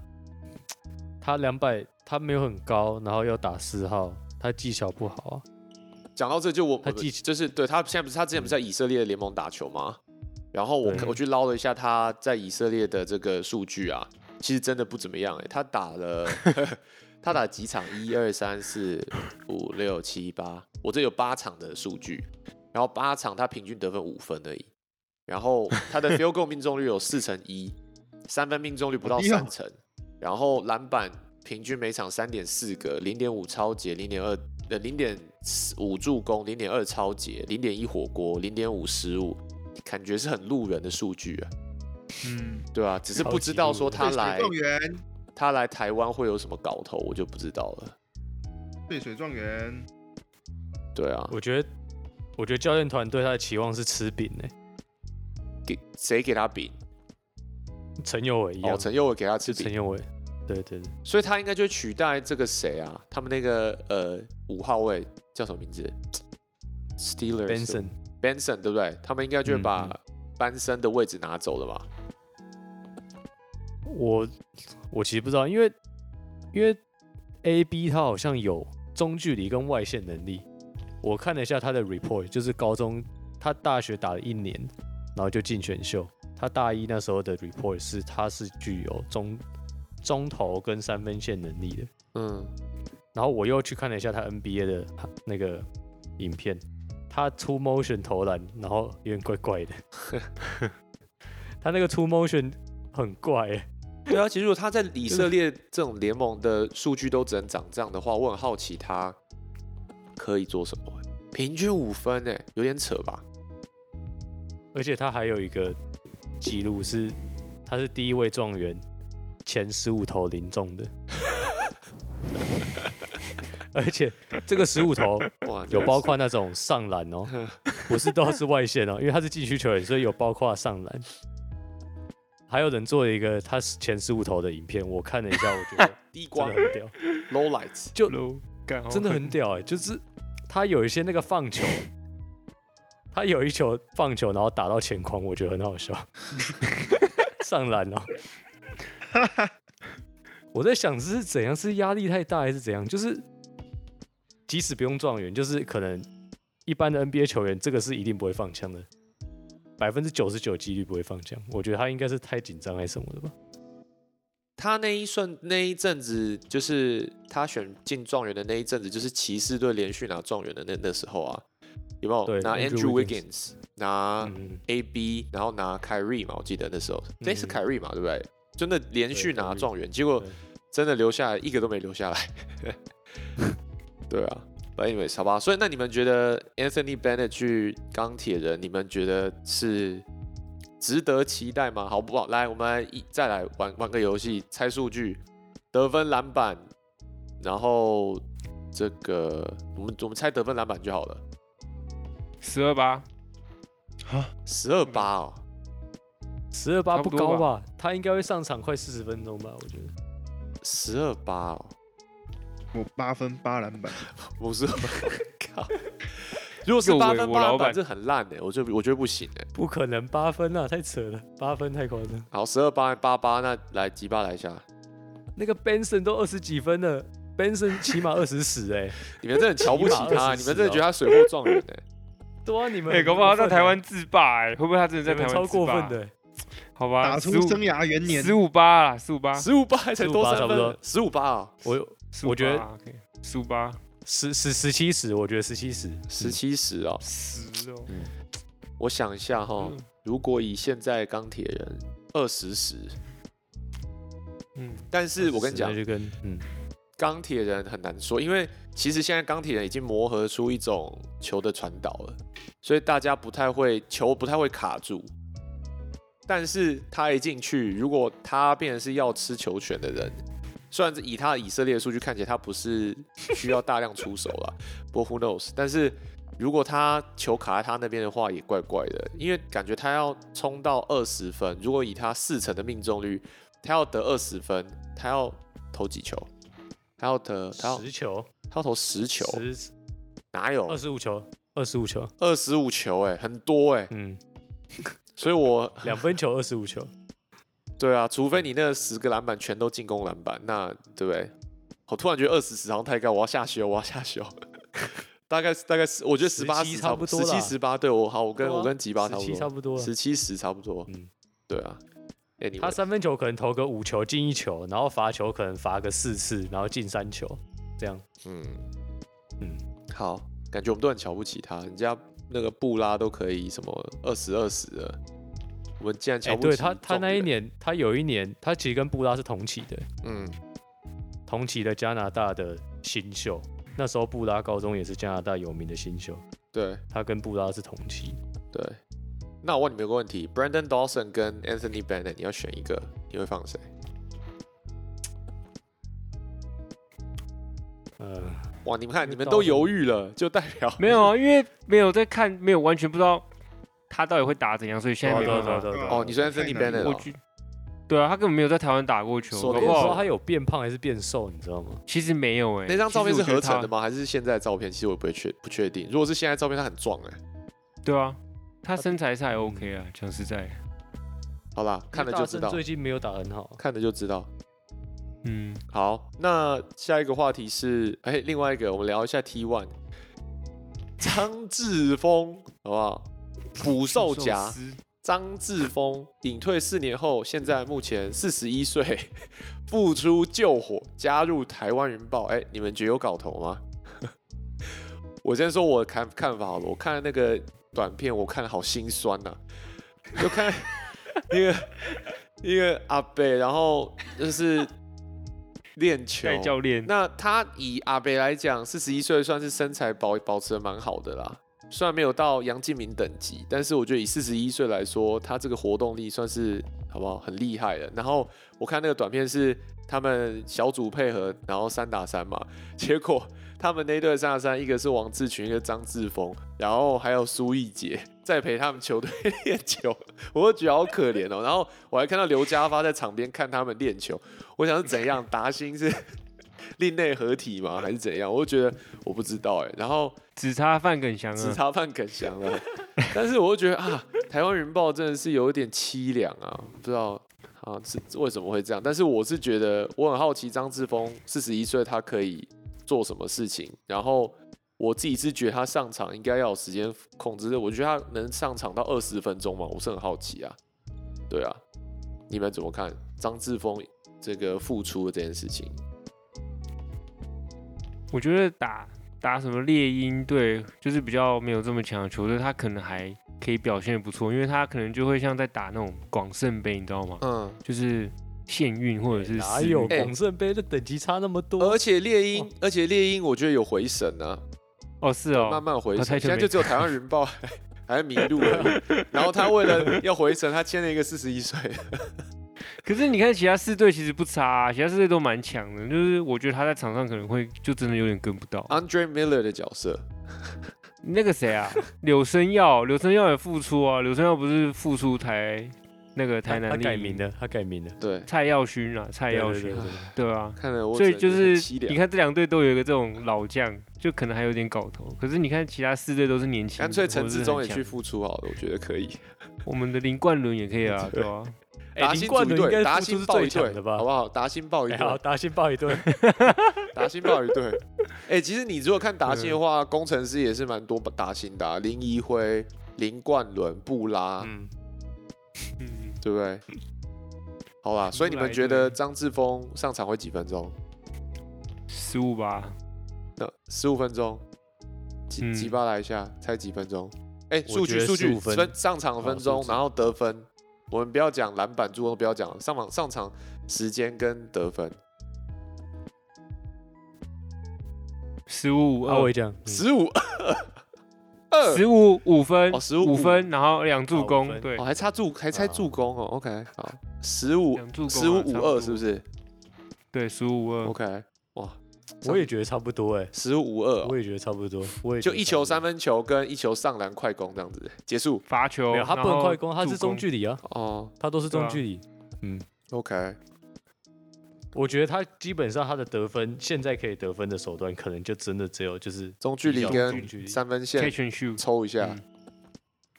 他两百，他没有很高，然后要打四号，他技巧不好啊。讲到这就我，我他技就是对他现在不是他之前不是在以色列联盟打球吗？然后我我去捞了一下他在以色列的这个数据啊，其实真的不怎么样哎、他打了 (laughs) 他打几场？一二三四五六七八，我这有八场的数据，然后八场他平均得分五分而已，然后他的 field goal 命中率有四成一，三分命中率不到三成，然后篮板平均每场三点四个，零点五超节，零点二呃零点五助攻，零点二超节，零点一火锅，零点五失误，感觉是很路人的数据啊，嗯，对啊，只是不知道说他来状元，他来台湾会有什么搞头，我就不知道了。对水状元，对啊，我觉得我觉得教练团对他的期望是吃饼呢、给谁给他饼？陈友伟一样，哦，陈佑伟给他吃饼，是陈友伟，对对对，所以他应该就会取代这个谁啊？他们那个呃五号位叫什么名字？Steelers Benson，Benson 对不对？他们应该就把嗯班森的位置拿走了吧？我我其实不知道，因为因为 A B 他好像有中距离跟外线能力，我看了一下他的 report，就是高中他大学打了一年，然后就进选秀。他大一那时候的 report 是他是具有中中投跟三分线能力的。嗯，然后我又去看了一下他 NBA 的那个影片，他 two motion 投篮，然后有点怪怪的。(laughs) 他那个 two motion 很怪、欸，对啊，其实如果他在以色列这种联盟的数据都只能长这样的话，我很好奇他可以做什么欸、平均五分诶、有点扯吧？而且他还有一个记录是，他是第一位状元，前十五投零中的。(laughs) 而且这个十五投 (laughs) 哇，有包括那种上篮哦，(laughs) 不是都是外线哦，因为他是禁区球员，所以有包括上篮。还有人做了一个他前十五投的影片，我看了一下，我觉得真低光的很屌，low lights，就 low，真的很屌哎、就是他有一些那个放球，他有一球放球，然后打到前框，我觉得很好笑，(laughs) 上篮哦。(laughs) 我在想是怎样，是压力太大还是怎样？就是即使不用状元，就是可能一般的 NBA 球员，这个是一定不会放枪的，百分之九十九几率不会放枪。我觉得他应该是太紧张还是什么的吧。他那一瞬那一阵子，就是他选进状元的那一阵子，就是骑士队连续拿状元的那那时候啊，有没有？对拿 Andrew Wiggins 拿嗯，AB，然后拿凯瑞嘛，我记得那时候，那是嗯凯瑞嘛，对不对？真的连续拿状元，结果真的留下来一个都没留下来。(laughs) 对啊，But anyways，好吧，所以那你们觉得 Anthony Bennett 去钢铁人，你们觉得是值得期待吗？好不好？来，我们来一再来玩玩个游戏，猜数据，得分、篮板，然后这个我们我们猜得分、篮板就好了。十二八，啊，十二八哦，十二八不高吧？他应该会上场快四十分钟吧？我觉得。十二八哦，我八分八篮板，(laughs) 不是，(laughs) 靠！如果是八分八篮板，这很烂哎，我就我觉得不行哎。不可能八分啊，太扯了，八分太夸张。好，十二八八八，那来吉巴来一下。那个 Benson 都二十几分了，Benson 起码二十死哎，(laughs) 你们真的很瞧不起起码他，24你们真的觉得他水货状元哎。对啊，你们。哎，搞不好在台湾自霸，哎，会不会他真的在台湾超过分的？欸，好吧，打出生涯元年。十五八啦，十五八，十五八还才多15三差不多。分，十五八啊，我我觉得十五八。十十十七十，我觉得十七十，十七十哦。十哦，我想一下哈嗯，如果以现在钢铁人二十十，嗯，但是我跟你讲那，就跟嗯。钢铁人很难说，因为其实现在钢铁人已经磨合出一种球的传导了，所以大家不太会球不太会卡住。但是他一进去，如果他变成是要吃球权的人，虽然以他的以色列的数据看起来他不是需要大量出手了，(laughs) 不过 who knows？但是如果他球卡在他那边的话，也怪怪的，因为感觉他要冲到二十分，如果以他四成的命中率，他要得二十分，他要投几球？他要得他要十球，他要投十球，十哪有二十五球，二十五球，二十五球、哎，很多哎、嗯，(laughs) 所以我 (laughs) 两分球二十五球，(laughs) 对啊，除非你那十个篮板全都进攻篮板，那对不对？我突然觉得二十十好像太高，我要下修，我要下修。大概大概是，我觉得十八17十差不多啦。十七十八，对我好，我跟、啊我跟吉巴差不17多，差不多十七十差不多，嗯，对啊。哎，你他三分球可能投个五球进一球，然后罚球可能罚个四次，然后进三球，这样，嗯。嗯，好，感觉我们都很瞧不起他，人家那个布拉都可以什么二十二十的，我们竟然哎、瞧不起、对他他那一，年，他有一年，他其实跟布拉是同期的，嗯，同期的加拿大的新秀，那时候布拉高中也是加拿大有名的新秀，对他跟布拉是同期。对。那我问你们一个问题，Brandon Dawson 跟 Anthony Bennett，你要选一个，你会放谁？呃，哇，你们看，你们都犹豫了，(laughs) 就代表没有啊，因为没有在看，没有完全不知道他到底会打怎样，所以现在没对啊办法。对啊对啊对啊哦，你说 Anthony Bennett 了哦我对啊，他根本没有在台湾打过球，说得搞不好我不知道他有变胖还是变瘦，你知道吗？其实没有哎。那张照片是合成的？吗？还是现在的照片？其实我不会确不确定。如果是现在照片，他很壮哎。对啊，他身材是还 OK 啊，讲实在，好吧，看了就知道，最近没有打很好，看了就知道。嗯，好，那下一个话题是，哎，另外一个我们聊一下 T One，张志峰好不好？捕兽夹张志峰隐退四年后，现在目前四十一岁，(laughs) 复出救火，加入台湾云报。哎，你们觉得有搞头吗？(laughs) 我先说我的看看法好了，我看那个短片，我看了好心酸呐、就看一个一个阿北，然后就是练球带，教练，那他以阿北来讲，四十一岁算是身材保保持的蛮好的啦。虽然没有到杨敬明等级，但是我觉得以四十一岁来说，他这个活动力算是好不好很厉害的。然后我看那个短片是他们小组配合，然后三打三嘛，结果他们那队三打三，一个是王志群，一个张志峰，然后还有苏奕杰在陪他们球队练球，我就觉得好可怜哦。然后我还看到刘家发在场边看他们练球，我想是怎样达兴是 (laughs) 另类合体吗，还是怎样？我就觉得我不知道哎。然后只差范耿祥了，只差范耿祥了，但是我就觉得啊，台湾云豹真的是有一点凄凉啊，不知道啊是为什么会这样。但是我是觉得我很好奇张志峰四十一岁他可以做什么事情，然后我自己是觉得他上场应该要有时间控制，我觉得他能上场到二十分钟吗？我是很好奇啊。对啊，你们怎么看张志峰这个付出的这件事情？我觉得打打什么猎鹰队，就是比较没有这么强的球队，他可能还可以表现的不错，因为他可能就会像在打那种广胜杯，你知道吗？嗯，就是县运或者是哪有广胜杯的等级差那么多？而且猎鹰，而且猎鹰我觉得有回神啊。哦，是哦，慢慢回现在就只有台湾云豹 (laughs) 还还迷路了。(laughs) 然后他为了要回神，他签了一个四十一岁，(laughs) 可是你看其他四队其实不差、啊，其他四队都蛮强的，就是我觉得他在场上可能会就真的有点跟不到。Andre Miller 的角色。那个谁啊，柳生耀，柳生耀也复出啊，柳生耀不是复出台那个台他他南改名了，他改名了。对，蔡耀勋啊，蔡耀勋对啊，看了我所以就是你看这两队都有一个这种老将，就可能还有点搞头。可是你看其他四队都是年轻，干脆陈志忠也去很强复出好了，我觉得可以。(laughs) 我们的林冠伦也可以啊，(laughs) 对吧、哎林达兴组队，达兴报一队强的吧好不好？达兴报一哎好，队，达兴报一队。(laughs) 达兴报一队。哎，其实你如果看达兴的话，工程师也是蛮多达兴的啊，林怡辉、林冠伦、布拉，嗯，嗯，对不对？好啦，所以你们觉得张志峰上场会几分钟？十五吧，那十五分钟，几嗯。几巴来一下，猜几分钟？哎、数据数据分分上场分钟，然后得分，我们不要讲篮板助攻，不要讲上场上场时间跟得分，十五五二。阿伟，讲，嗯。十五二 (laughs) 十五五分，哦15五。分，然后两助好五攻，分。对。哦，，还差助还差助攻哦，OK，好，十五两助攻啊十五五差不多。二是不是？对，十五五二，？OK，哇，我也觉得差不多哎，十五五二哦，我也觉得差不多，我也觉就得差不多。一球三分球跟一球上篮快攻这样子结束。罚球，没有，他不然后能快攻，他是中距离啊，哦。他都是对啊。中距离。嗯，OK，我觉得他基本上他的得分，现在可以得分的手段，可能就真的只有就是中距离跟三分线 catch and shoot，抽一下，嗯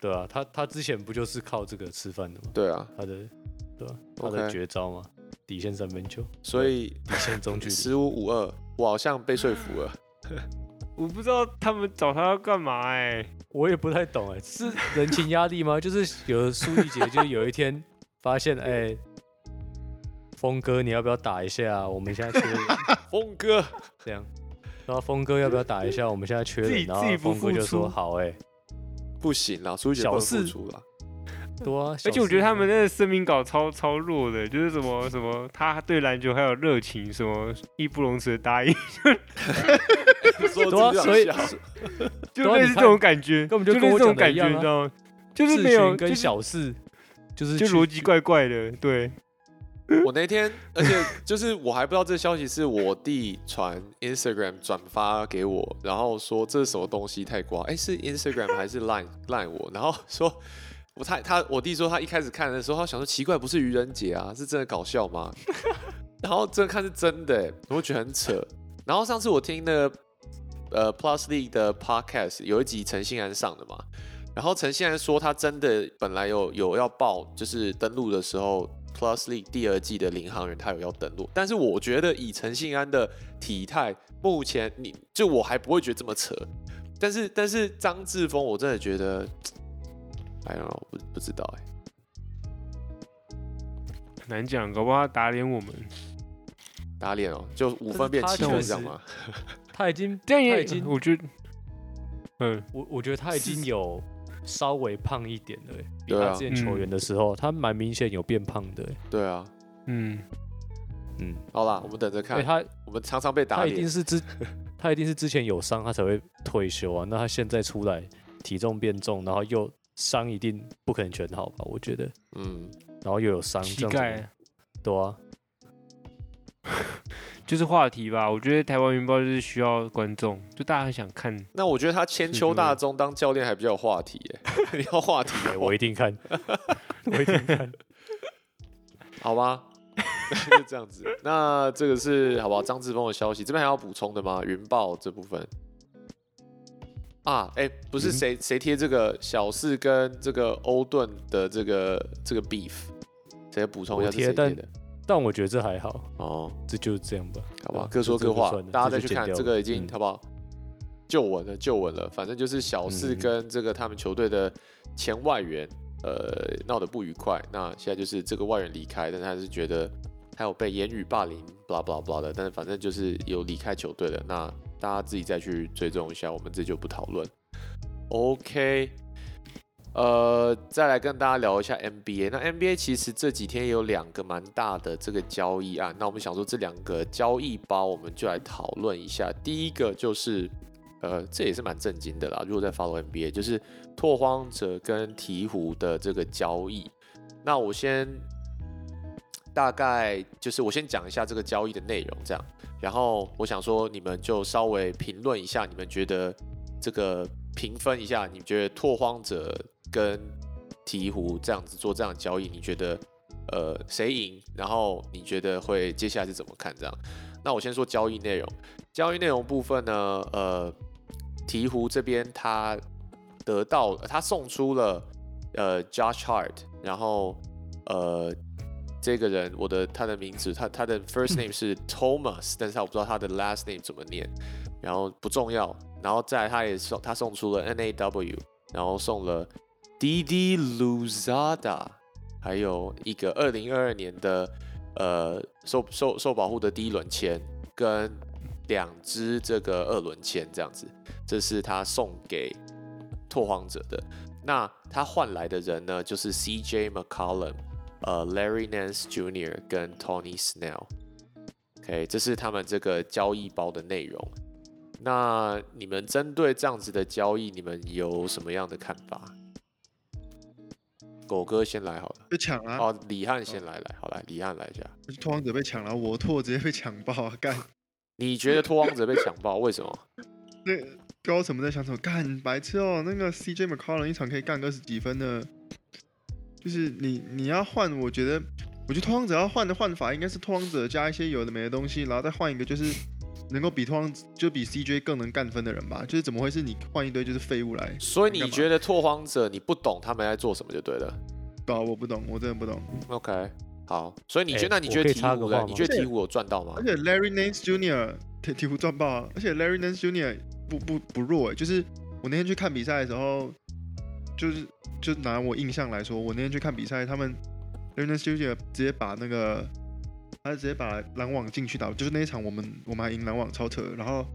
对啊，他他之前不就是靠这个吃饭的吗？对啊，他的对吧？他的绝招嘛，底线三分球，所以底线中距离。十五五二，我好像被说服了。(laughs) 我不知道他们找他要干嘛哎、(laughs) 我也不太懂哎，是人情压力吗？就是有的苏丽姐，就是有一天发现，哎、峰哥你要不要打一下啊？我们现在缺人，(laughs) 峰哥，这样。然后峰哥要不要打一下？我们现在缺人。自己然后自己不峰哥就说好哎、不行啦，苏姐不能小事付出啦。多啊。而且我觉得他们那那个声明稿超超弱的，就是什么什么他对篮球还有热情，什么义不容辞的答应，(laughs) 说对 (laughs) 啊，所以就对啊你看类似这种感觉，根本就就跟我类似这种感觉，你知道吗？就是没有，跟就是小事就是就逻辑怪怪的，对，我那天，而且就是我还不知道这消息是我弟传 Instagram 转发给我，然后说这是什么东西太瓜，哎、是 Instagram 还是 Line 拉我，然后说我他他我弟说他一开始看的时候，他想说奇怪，不是愚人节啊，是真的搞笑吗？(laughs) 然后真的看是真的、欸，我觉得很扯。然后上次我听那个呃 Plus League 的 Podcast 有一集陈信安上的嘛，然后陈信安说他真的本来有有要报，就是登录的时候 Plus League 第二季的领航员他有要登录，但是我觉得以陈信安的体态，目前你就我还不会觉得这么扯，但是但是张志峰我真的觉得，(tsk) 哎呀，不不知道哎、很难讲，搞不好他打脸我们。打脸哦，就五分变七分这样吗？他已经他已经我觉得，嗯，我我觉得他已经有稍微胖一点的欸，比他之前球员的时候，他蛮明显有变胖的欸。对啊，嗯，嗯，好啦，我们等着看。他我们常常被打他一定，是之 (laughs) 他一定是之前有伤，他才会退休啊。那他现在出来体重变重，然后又伤，一定不可能全好吧？我觉得，嗯，然后又有伤，膝盖对啊，就是话题吧。我觉得台湾云豹就是需要观众，就大家很想看。那我觉得他千秋大中当教练还比较有话题耶，(laughs) 你要话题我一定看，(laughs) 我一定看。(laughs) 好吧？就这样子。那这个是好不好？张志峰的消息，这边还要补充的吗？云豹这部分啊，哎、不是云谁谁贴这个小四跟这个欧顿的这个这个 beef，谁补充一下是谁贴的？但我觉得这还好，哦，这就是这样吧，好吧，各说各话这这就算，了大家再去看这个已经嗯好不好？就稳了，就稳了，反正就是小四嗯跟这个他们球队的前外援，呃，闹得不愉快。那现在就是这个外援离开，但是他是觉得他有被言语霸凌，blah blah blah 的，但是反正就是有离开球队了。那大家自己再去追踪一下，我们这就不讨论。OK，呃，再来跟大家聊一下 NBA。那 NBA 其实这几天有两个蛮大的这个交易案，那我们想说这两个交易包，我们就来讨论一下。第一个就是，呃，这也是蛮震惊的啦。如果在 follow NBA，就是拓荒者跟鹈鹕的这个交易。那我先大概就是我先讲一下这个交易的内容，这样。然后我想说，你们就稍微评论一下，你们觉得这个评分一下，你觉得拓荒者跟鹈鹕这样子做这样的交易，你觉得呃谁赢？然后你觉得会接下来是怎么看？这样，那我先说交易内容。交易内容部分呢，呃，鹈鹕这边他得到他送出了呃 Josh Hart，然后呃这个人我的他的名字他他的 first name 是 (laughs) Thomas，但是他我不知道他的 last name 怎么念，然后不重要。然后再来他也送他送出了 NAW，然后送了 DD Luzada，还有一个二零二二年的呃受受受保护的第一轮签跟两支这个二轮签这样子，这是他送给拓荒者的。那他换来的人呢，就是 CJ McCollum、呃 Larry Nance Jr. 跟 Tony Snell。OK，这是他们这个交易包的内容。那你们针对这样子的交易，你们有什么样的看法？狗哥先来好了。被抢了、啊，哦，李汉先来，来，好来，李汉来一下。拓荒者被抢了，我拓直接被抢爆啊！干，你觉得拓荒者被抢爆，为什么？(laughs) 那高什么在想什么？干白痴哦、那个 CJ McCollum 一场可以干二十几分的，就是你你要换，我觉得，我觉得拓荒者要换的换法应该是拓荒者加一些有的没的东西，然后再换一个就是能够比拓荒就比 CJ 更能干分的人吧。就是怎么会是你换一堆就是废物来？所以你觉得拓荒者你不懂他们在做什么就对了。搞我不懂，我真的不懂。OK，好，所以你觉哎得、那你觉得鹈鹕呢？插个话吗你觉得鹈鹕有赚到吗而？且 Larry Nance Jr. 鹈鹕赚爆啊！而且 Larry Nance Jr. 不不不弱哎、就是我那天去看比赛的时候，就是就拿我印象来说，我那天去看比赛，他们 Larry Nance Jr. 直接把那个他直接把篮网进去打，就是那一场我们我们还赢篮网超扯，然后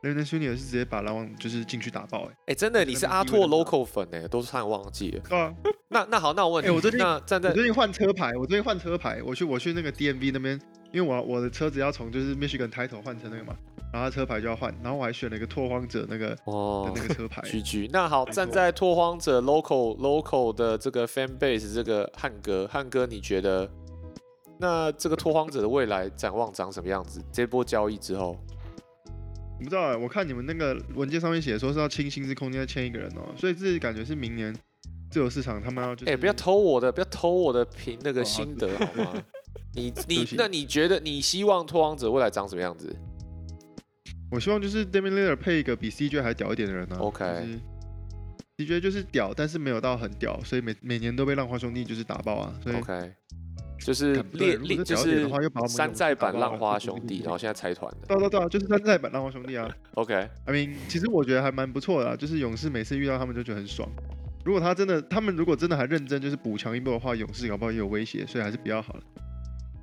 Larry Nance 是直接把篮网就是进去打爆哎、哎、真的，你是阿拓 local 粉哎、都差点忘记了。对啊，那那好，那我问你，哎我最近那站在我最近换车牌，我最近换车牌，我去我去那个 DMV 那边，因为我我的车子要从就是 Michigan title 换成那个嘛，然后车牌就要换，然后我还选了一个拓荒者那个的哦那个车牌。(laughs) GG，那好，站在拓荒者 local local 的这个 fan base 这个汉哥，汉哥，你觉得那这个拓荒者的未来展望长什么样子？这波交易之后，我不知道哎，我看你们那个文件上面写说是要清薪资空间再签一个人哦，所以自己感觉是明年自由市场他们要就是哎、不要偷我的，不要偷我的评那个心得好吗？你 (laughs) 你那你觉得你希望拓荒者未来长什么样子？我希望就是 Damian Lillard 配一个比 CJ 还屌一点的人呢、OK 就是 CJ 就是屌，但是没有到很屌，所以每每年都被浪花兄弟就是打爆啊。所以 OK，就是干不对列如果是列就是山寨版浪花兄弟，然后现在拆团的。对对对啊，就是山寨版浪花兄弟啊。(laughs) OK，I mean，其实我觉得还蛮不错的啊，就是勇士每次遇到他们就觉得很爽。如果他真的，他们如果真的还认真，就是补强一波的话，勇士搞不好也有威胁，所以还是比较好的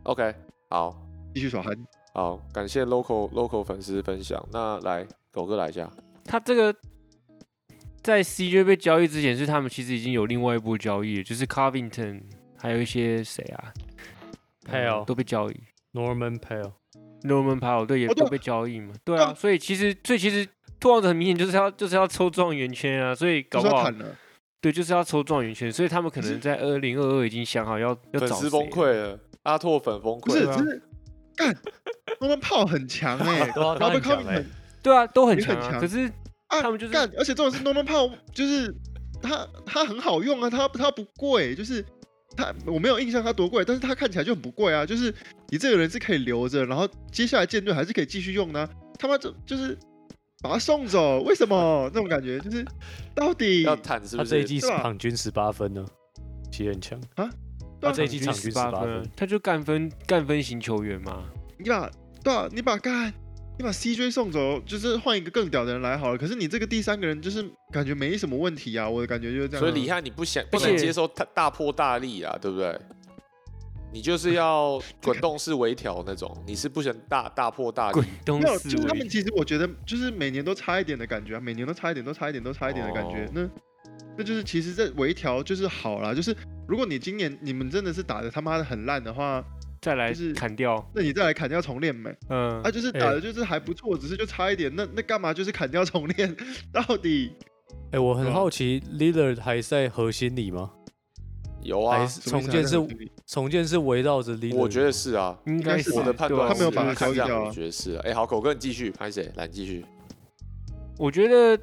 ，OK，好继续耍憨。好，感谢 local local 粉丝分享。那来狗哥来一下，他这个在 CJ 被交易之前，是他们其实已经有另外一波交易了，就是 Carvington 还有一些谁啊 Pale 都被交易。Norman Pale，Norman Powell 对也都被交易嘛，对啊，啊所以其实所以其实拓荒者很明显就是要就是要抽状元签啊，所以搞不好对就是要抽状元签，所以他们可能在二零二二已经想好要要找粉丝崩溃了，阿拓粉崩不是，溃了。啊只是干，他们炮很强哎、然后被他很强 Covington 欸对啊，都很强啊，很强可是啊，他们就是干，而且重点是 Norman 炮就是它它很好用啊，它它不贵，就是他我没有印象他多贵，但是他看起来就很不贵啊，就是你这个人是可以留着，然后接下来舰队还是可以继续用呢啊、他妈就就是把他送走，为什么那种感觉？就是到底要坦是不是？他这一季对吧场均十八分呢，其实很强。啊他这一季场均十八八分，他就干分干分型球员嘛，你把对啊，你把干。你把 CJ 送走，就是换一个更屌的人来好了。可是你这个第三个人就是感觉没什么问题啊，我的感觉就是这样啊。所以李翰你不想不能接受大大破大立啊，对不对？你就是要滚动式微调那种，你是不想大大破大立滚。动没有，思就是他们。其实我觉得就是每年都差一点的感觉啊，每年都差一点，都差一点，都差一点的感觉。哦那那就是其实这微调就是好啦，就是如果你今年你们真的是打的他妈的很烂的话，再来就是砍掉，那你再来砍掉重练呗。嗯啊，，就是打的就是还不错，只是就差一点，那那干嘛就是砍掉重练？(laughs) 到底哎，我很好奇，Lillard 还在核心里吗？有啊，还是重建是重建是围绕着 Lillard？我觉得是啊，应该是是我的判断他没有把他看这样，交易掉啊我觉得是啊。哎，好，狗哥你继续，拍谁？来你继续。我觉得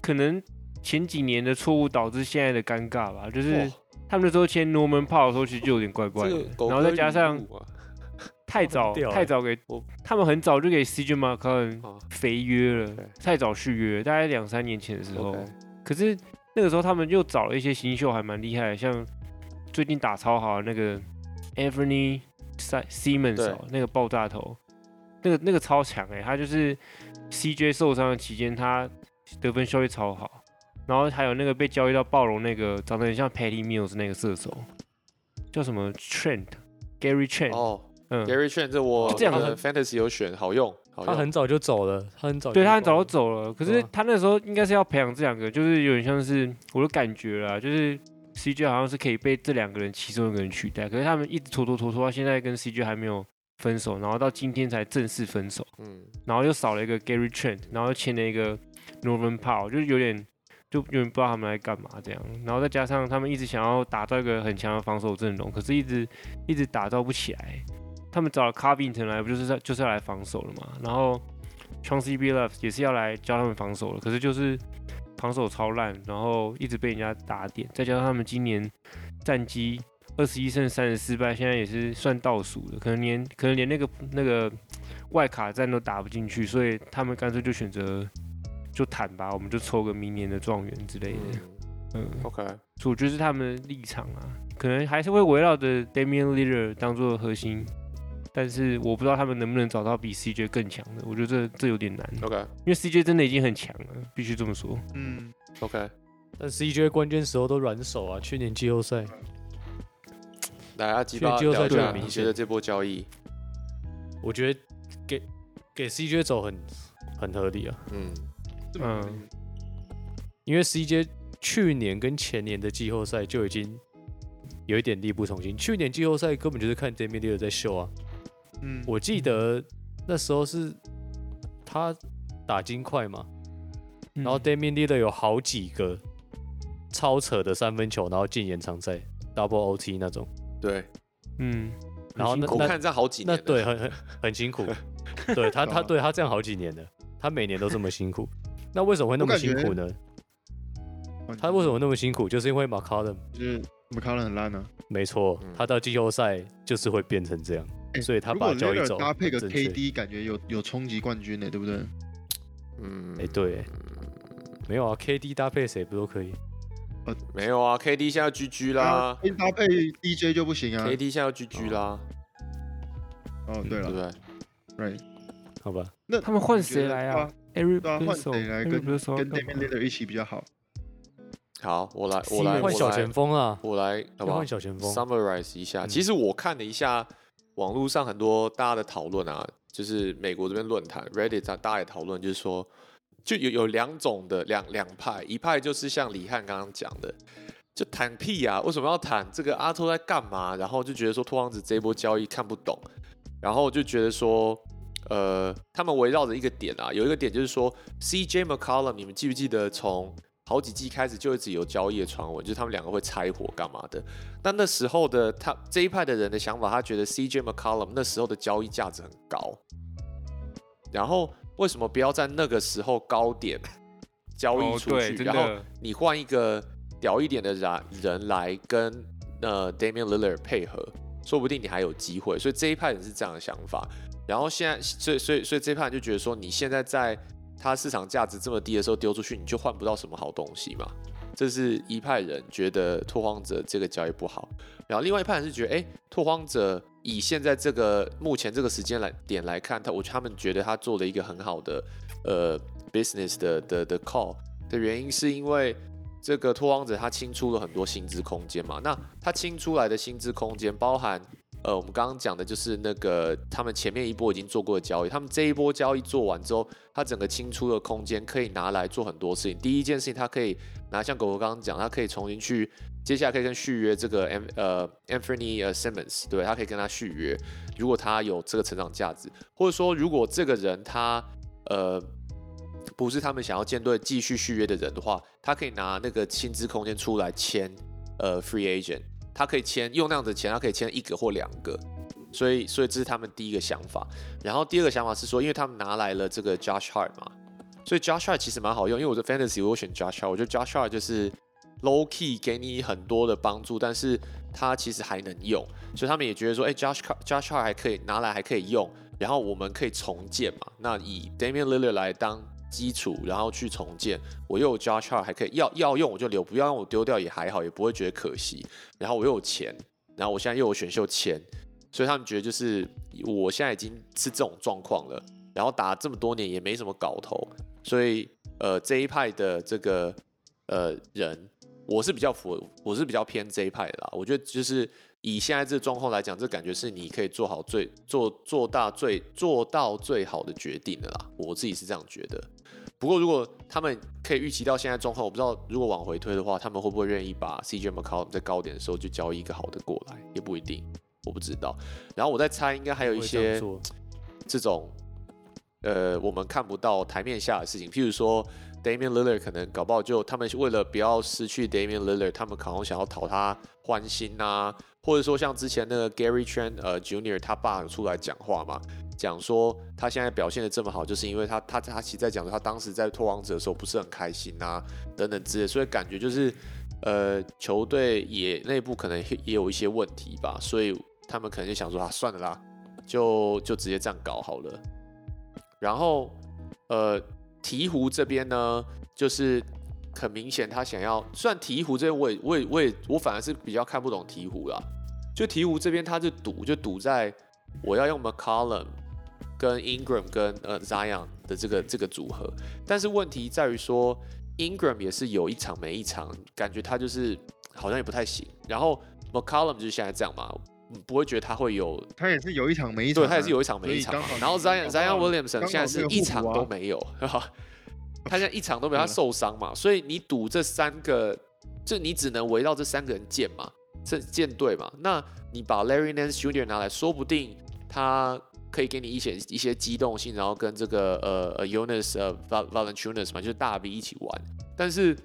可能前几年的错误导致现在的尴尬吧，就是哇他们那时候签 Norman Powell 的时候，其实就有点怪怪的。然后再加上太早太早给他们很早就给 CJ m c c o n 啊肥约了，太早续约，大概两三年前的时候。可是那个时候他们又找了一些新秀，还蛮厉害的，像最近打超好的那个 Anthony Simmons 哦，那个爆炸头，那个那个超强哎，他就是 CJ 受伤的期间，他得分效率超好。然后还有那个被交易到暴龙那个长得很像 Patty Mills 那个射手，叫什么 Trent Gary Trent，、哦嗯，，Gary Trent 这我就这样那个 Fantasy 有选，好用，好用。他很早就走了，他很早对他很早就走了，可是他那时候应该是要培养这两个，就是有点像是我的感觉啦，就是 CJ 好像是可以被这两个人其中一个人取代，可是他们一直拖拖拖拖到现在跟 CJ 还没有分手，然后到今天才正式分手，嗯，然后又少了一个 Gary Trent，然后又签了一个 Norman Powell，就是有点就永远不知道他们来干嘛这样，然后再加上他们一直想要打造一个很强的防守阵容，可是一直一直打造不起来。他们找了 Covington 来，不就是就是要来防守了嘛？然后 Chauncey b i l l 也是要来教他们防守的，可是就是防守超烂，然后一直被人家打点，再加上他们今年战绩二十一胜三十四败，现在也是算倒数的，可能连可能连那个那个外卡战都打不进去，所以他们干脆就选择就坦吧，我们就抽个明年的状元之类的。嗯。嗯，，OK，所以我觉得是他们的立场啊，可能还是会围绕着 Damian Lillard 当做核心，但是我不知道他们能不能找到比 CJ 更强的，我觉得这这有点难，OK，因为 CJ 真的已经很强了，必须这么说。嗯，OK，但 CJ 关键时候都软手啊，去年季后赛。来阿吉巴季后赛就很明显你觉得这波交易，我觉得给给 CJ 走很很合理啊，嗯，嗯。因为 CJ 去年跟前年的季后赛就已经有一点力不从心，去年季后赛根本就是看 Damian Lillard 在秀啊，嗯，我记得那时候是他打金块嘛，然后嗯 Damian Lillard 有好几个超扯的三分球，然后进延长赛 double OT 那种。对，嗯，然后那那我看这样好几年，那对很很很辛苦，(laughs) 对他他对他这样好几年了，他每年都这么辛苦，那为什么会那么辛苦呢？他为什么那么辛苦？就是因为 McCollum 就是 McCollum 很烂呢、没错嗯，他到季后赛就是会变成这样，欸所以他把交易走搭配个 KD，感觉有有冲击冠军呢、对不对？嗯，哎对，没有啊，KD 搭配谁不都可以？没有啊，KD 现在 GG 啦。啊，搭配 DJ 就不行啊。，KD 现在要 GG 啦，哦，对对不了对？，right，好吧，那他们换谁来啊？Eric 换谁来 Eric 跟 Bledsoe 跟干 Damian 嘛 Lillard 一起比较好？好，我来，我来，换小我来前锋啊，我来，好不好换小前锋。？Summarize 一下，嗯其实我看了一下网络上很多大家的讨论啊，就是美国这边论坛 Reddit 上大家也讨论，就是说，就有有两种的两两派，一派就是像李汉刚刚讲的，就谈屁啊，为什么要谈这个阿托在干嘛？然后就觉得说托王子这一波交易看不懂，然后就觉得说。呃，他们围绕着一个点啊，有一个点就是说，CJ McCollum，你们记不记得从好几季开始就一直有交易的传闻，就是他们两个会拆伙干嘛的？那那时候的他这一派的人的想法，他觉得 CJ McCollum 那时候的交易价值很高，然后为什么不要在那个时候高点交易哦，出，去，真然后，你换一个屌一点的人人来跟呃 Damian Lillard 配合，说不定你还有机会。所以这一派人是这样的想法。然后现在，所以所以所以这一派人就觉得说，你现在在它市场价值这么低的时候丢出去，你就换不到什么好东西嘛。这是一派人觉得拓荒者这个交易不好，然后另外一派人是觉得，哎，拓荒者以现在这个目前这个时间来点来看，他我他们觉得他做了一个很好的呃 business 的的的 call 的原因，是因为这个拓荒者他清出了很多薪资空间嘛，那他清出来的薪资空间包含。呃，我们刚刚讲的就是那个他们前面一波已经做过的交易，他们这一波交易做完之后，他整个清出的空间可以拿来做很多事情。第一件事情，他可以拿像狗狗刚刚讲，他可以重新去，接下来可以跟续约这个 M 呃 Anthony 呃 Simmons，对，他可以跟他续约，如果他有这个成长价值，或者说如果这个人他呃不是他们想要舰队继续续约的人的话，他可以拿那个薪资空间出来签呃 free agent。他可以签用那样的钱，他可以签一个或两个，所以所以这是他们第一个想法。然后第二个想法是说，因为他们拿来了这个 Josh Hart 嘛，所以 Josh Hart 其实蛮好用。因为我的 Fantasy 我选 Josh Hart，我觉得 Josh Hart 就是 low key 给你很多的帮助，但是他其实还能用，所以他们也觉得说，哎、j o s h Josh Hart 还可以拿来还可以用，然后我们可以重建嘛。那以 Damian Lillard 来当基础，然后去重建。我又有 j a r 还可以要要用我就留，不要用我丢掉也还好，也不会觉得可惜。然后我又有钱，然后我现在又有选秀签，所以他们觉得就是我现在已经是这种状况了，然后打这么多年也没什么搞头，所以呃这一派的这个呃人，我是比较符，我是比较偏这一派的啦。我觉得就是以现在这个状况来讲，这感觉是你可以做好最做做大最做到最好的决定的啦。我自己是这样觉得。不过如果他们可以预期到现在状况，我不知道如果往回推的话，他们会不会愿意把 CJ McCollum 在高点的时候就交易一个好的过来，也不一定，我不知道。然后我在猜，应该还有一些这种呃我们看不到台面下的事情，譬如说 Damian Lillard 可能搞不好就他们为了不要失去 Damian Lillard，他们可能想要讨他欢心呐、或者说像之前那个 Gary Trent 呃 Junior 他爸有出来讲话嘛，讲说他现在表现的这么好，就是因为他他他其实在讲说他当时在拓王者的时候不是很开心呐、等等之类，所以感觉就是呃球队也内部可能也有一些问题吧，所以他们可能就想说啊算了啦，就就直接这样搞好了。然后呃鹈鹕这边呢，就是很明显他想要，虽然鹈鹕这边我也我也我也我反而是比较看不懂鹈鹕啦，就鹈鹕这边他是赌就赌在我要用 McCollum 跟 Ingram 跟呃 Zion 的这个这个组合，但是问题在于说 Ingram 也是有一场没一场，感觉他就是好像也不太行，然后 McCollum 就是现在这样嘛。嗯不会觉得他会有他也是有一场没一场啊，对，他也是有一场没一场然后 Zion Zion Williamson 现在是一场都没有，(laughs) 他现在一场都没有，他受伤嘛，所以你赌这三个，就你只能围绕这三个人建嘛，这舰队嘛。那你把 Larry Nance Jr. 拿来，说不定他可以给你一些一些机动性，然后跟这个呃呃 Jonas 呃 Val Valanciunas 嘛，就是大 V 一起玩。但是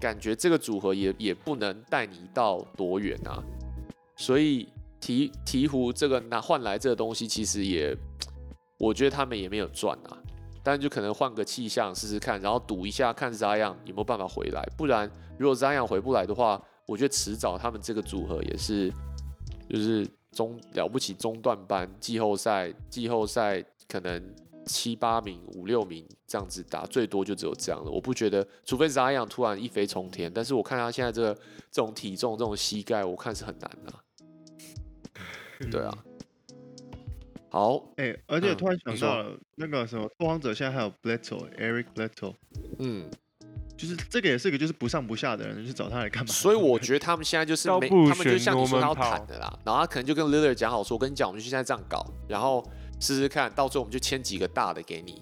感觉这个组合也也不能带你到多远啊，所以鹈鹈鹕这个拿换来这个东西，其实也，我觉得他们也没有赚啊，但就可能换个气象试试看，然后赌一下看 Zion 有没有办法回来，不然如果 Zion 回不来的话，我觉得迟早他们这个组合也是，就是中了不起中段班，季后赛季后赛可能七八名、五六名这样子打，最多就只有这样了。我不觉得，除非 Zion 突然一飞冲天，但是我看他现在这个这种体重、这种膝盖，我看是很难的、对啊，好，哎、而且嗯突然想到了那个什么拓荒者，现在还有 Bledsoe，Eric Bledsoe，嗯，就是这个也是一个就是不上不下的人，就是找他来干嘛？所以我觉得他们现在就是没，不他们就选像你说他要谈的啦，然后他可能就跟 Lillard 讲好说，我跟你讲，我们就现在这样搞，然后试试看，到最后我们就签几个大的给你，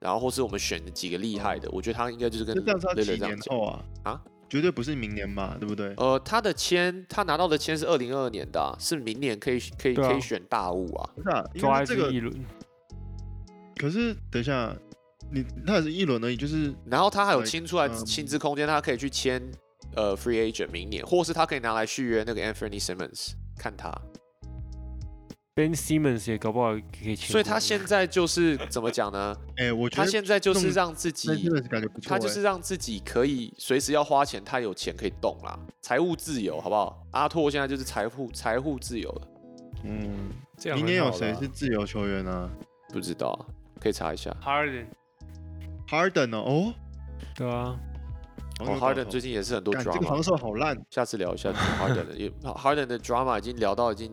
然后或是我们选几个厉害的，我觉得他应该就是跟那这样是要 Lillard 这样讲。啊？啊？绝对不是明年嘛，对不对？呃，他的签，他拿到的签是二零二二年的啊、是明年可以可以啊可以选大物啊。不是啊，因为这个可是等一下，你他也是一轮而已，就是然后他还有清出来嗯薪资空间，他可以去签呃 free agent 明年，或是他可以拿来续约那个 Anthony Simmons，看他。Ben Simmons 也搞不好可以签。所以他 (laughs) 现在就是怎么讲呢？哎、我觉得他现在就是弄让自己他就是让自己可以随时要花钱，他有钱可以动啦，财务自由，好不好？阿拓现在就是财富财务自由了，嗯，这样明年有谁是自由球员啊不知道啊，可以查一下。Harden？Harden 哦，哦，对啊，哦，Harden 最近也是很多干这个 drama，防守好烂，下次聊一下 (laughs) Harden 的，因为 Harden 的 drama 已经聊到已经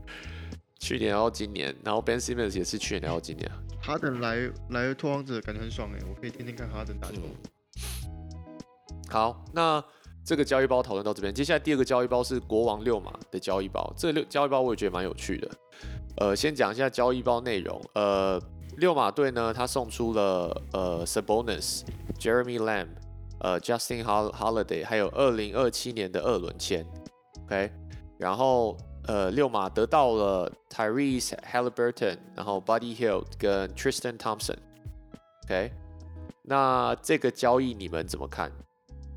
(laughs) 去年聊到今年，然后 Ben Simmons 也是去年聊到今年。Harden 来来拓荒者感觉很爽哎，我可以天天看 Harden 打球。嗯，好，那这个交易包讨论到这边，接下来第二个交易包是国王六马的交易包，这个六交易包我也觉得蛮有趣的。呃，先讲一下交易包内容。呃，六马队呢，他送出了呃 Sabonis、Jeremy Lamb、呃 Justin Hol- Holiday，还有二零二七年的二轮签。OK，然后呃六马得到了 Tyrese Halliburton，然后 Buddy Hield 跟 Tristan Thompson。OK，那这个交易你们怎么看？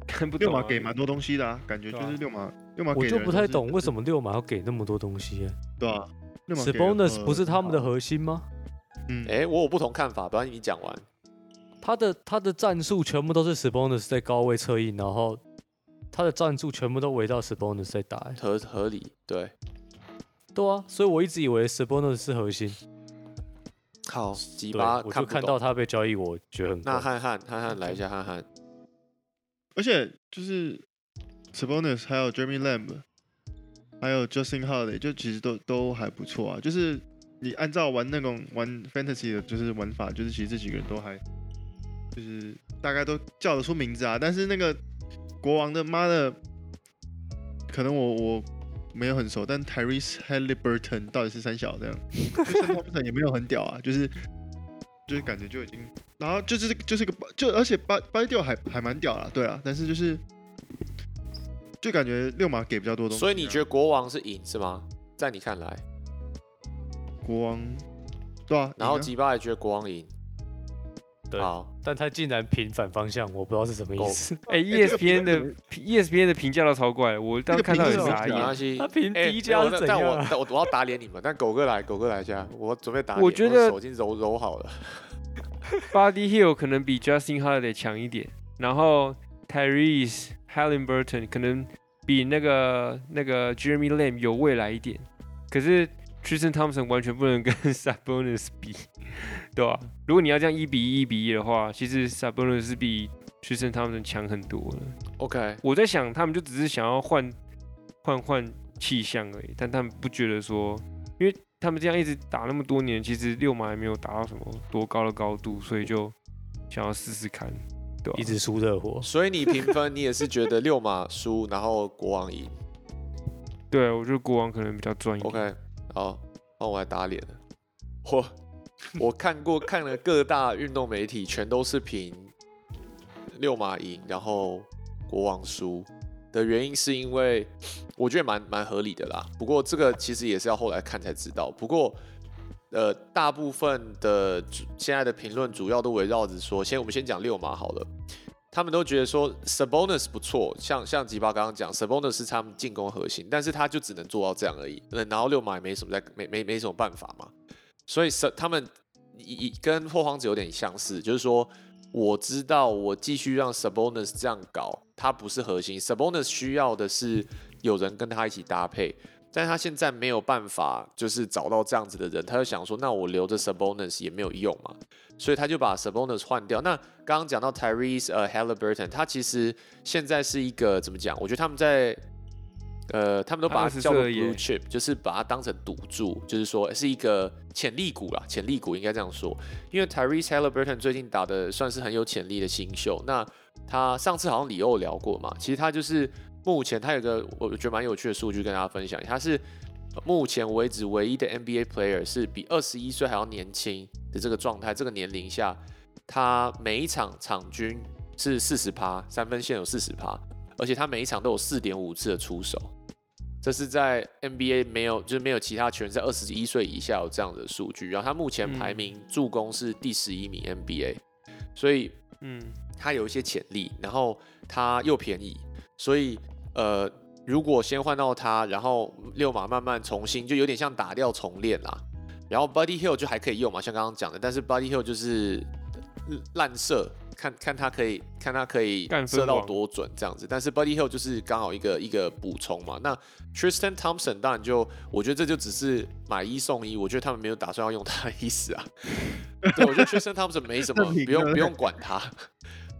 看不懂啊。六马给蛮多东西的啊，感觉就是六马六马我就不太懂为什么六马要给那么多东西、欸。对啊，六马 s 的 b o n u s 呃不是他们的核心吗？嗯，哎、我有不同看法，不然你讲完。他的他的战术全部都是 s b o n u s 在高位策应，然后他的战术全部都围绕 s b o n u s 在打、欸。合合理，对。对啊，所以我一直以为 s b o n u s 是核心。好，几对，巴我就看到他被交易，我觉得很。那汉汉汉汉来一下，汉汉。而且就是 Sabonis 还有 Jeremy Lamb，还有 Justin Holiday，就其实都都还不错啊。就是你按照玩那种玩 Fantasy 的，就是玩法，就是其实这几个人都还就是大概都叫得出名字啊。但是那个国王的妈的，可能我我没有很熟，但 Tyrese Halliburton 到底是三小这样 t r i s t 也没有很屌啊，就是就是感觉就已经，然后就是就是个就而且掰掰掉还还蛮屌啦，对啊，但是就是就感觉六马给比较多东西、所以你觉得国王是赢是吗？在你看来，国王对啊，然后吉巴也觉得国王赢。对好，但他竟然平反方向，我不知道是什么意思。(laughs) 哎这个，ESPN 的评 ESPN 的评价都超怪，我当时看到也这个评傻眼他。评哎、低价是怎样、但我我要打脸你们，但狗哥来，狗哥来一下，我准备打脸。我觉得手已经揉揉好了。Buddy Hill 可能比 Justin Holiday 强一点，然后 Tyrese Halliburton 可能比那个那个 Jeremy Lamb 有未来一点，可是 Tristan Thompson 完全不能跟 (laughs) Sabonis 比，对吧、如果你要这样一比一、一比一的话，其实 Sabonis 是比 Tristan Thompson 强很多了。OK，我在想，他们就只是想要换换换气象而已，但他们不觉得说，因为他们这样一直打那么多年，其实六马还没有达到什么多高的高度，所以就想要试试看，对吧、一直输热火，所以你评分，你也是觉得六马输，然后国王赢。对，我觉得国王可能比较专业。OK，好，换我来打脸了。我我看过看了各大运动媒体，全都是评六马赢，然后国王输的原因是因为我觉得蛮蛮合理的啦。不过这个其实也是要后来看才知道。不过呃，大部分的现在的评论主要都围绕着说，先我们先讲六马好了。他们都觉得说 Sabonis 不错，像像吉巴刚刚讲，Sabonis 是他们进攻核心，但是他就只能做到这样而已。那然后六马也没什么在没没没什么办法嘛，所以是他们一一跟霍荒者有点相似，就是说我知道我继续让 Sabonis 这样搞，他不是核心，Sabonis 需要的是有人跟他一起搭配。但他现在没有办法，就是找到这样子的人，他就想说，那我留着 Sabonis 也没有用嘛，所以他就把 Sabonis 换掉。那刚刚讲到 Tyrese 呃 Halliburton，他其实现在是一个怎么讲？我觉得他们在呃，他们都把它叫做 blue chip，就是把它当成赌注，就是说是一个潜力股啦，潜力股应该这样说。因为 Tyrese Halliburton 最近打的算是很有潜力的新秀，那他上次好像李欧聊过嘛，其实他就是。目前他有个我觉得蛮有趣的数据跟大家分享，他是目前为止唯一的 NBA player 是比二十一岁还要年轻的这个状态，这个年龄下，他每一场场均是四十趴三分线有四十趴，而且他每一场都有四点五次的出手，这是在 NBA 没有就是没有其他球员在二十一岁以下有这样的数据，然后他目前排名助攻是第十一名 NBA，所以嗯，他有一些潜力，然后他又便宜，所以。呃，如果先换到他，然后六马慢慢重新，就有点像打掉重练啦。然后 Buddy Hill 就还可以用嘛，像刚刚讲的，但是 Buddy Hill 就是烂射，看看他可以看他可以射到多准这样子。但是 Body Hill 就是刚好一个一个补充嘛。那 Tristan Thompson 当然就，我觉得这就只是买一送一，我觉得他们没有打算要用他的意思啊。对，我觉得 Tristan Thompson 没什么，(laughs) 不用不用管他。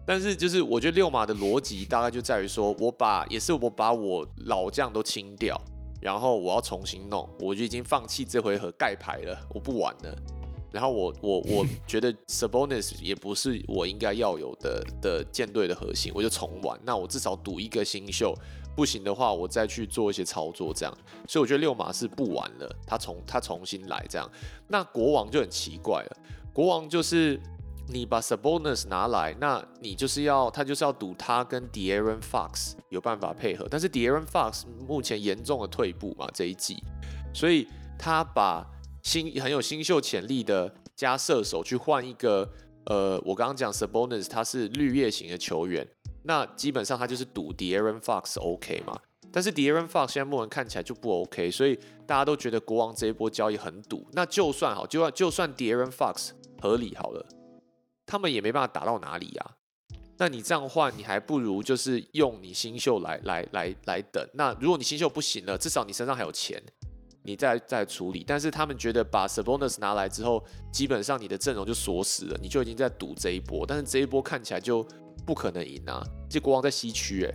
但是就是我觉得六马的逻辑大概就在于说，我把也是我把我老将都清掉，然后我要重新弄，我就已经放弃这回合盖牌了，我不玩了。(laughs) 然后我我我觉得 Sabonis 也不是我应该要有的的舰队的核心，我就重玩。那我至少赌一个新秀，不行的话我再去做一些操作这样。所以我觉得六马是不玩了，他重他重新来这样。那国王就很奇怪了，国王就是。你把 Sabonis 拿来，那你就是要他就是要赌他跟 De'Aaron Fox 有办法配合，但是 De'Aaron Fox 目前严重的退步嘛这一季，所以他把新很有新秀潜力的加射手去换一个，呃，我刚刚讲 Sabonis 他是绿叶型的球员，那基本上他就是赌 De'Aaron Fox OK 嘛，但是 De'Aaron Fox 现在目前看起来就不 OK，所以大家都觉得国王这一波交易很赌，那就算好，就算就算 De'Aaron Fox 合理好了。他们也没办法打到哪里呀，那你这样换，你还不如就是用你新秀来来来来等。那如果你新秀不行了，至少你身上还有钱，你再再处理。但是他们觉得把 Sabonis 拿来之后，基本上你的阵容就锁死了，你就已经在赌这一波。但是这一波看起来就不可能赢啊！这国王在西区，诶，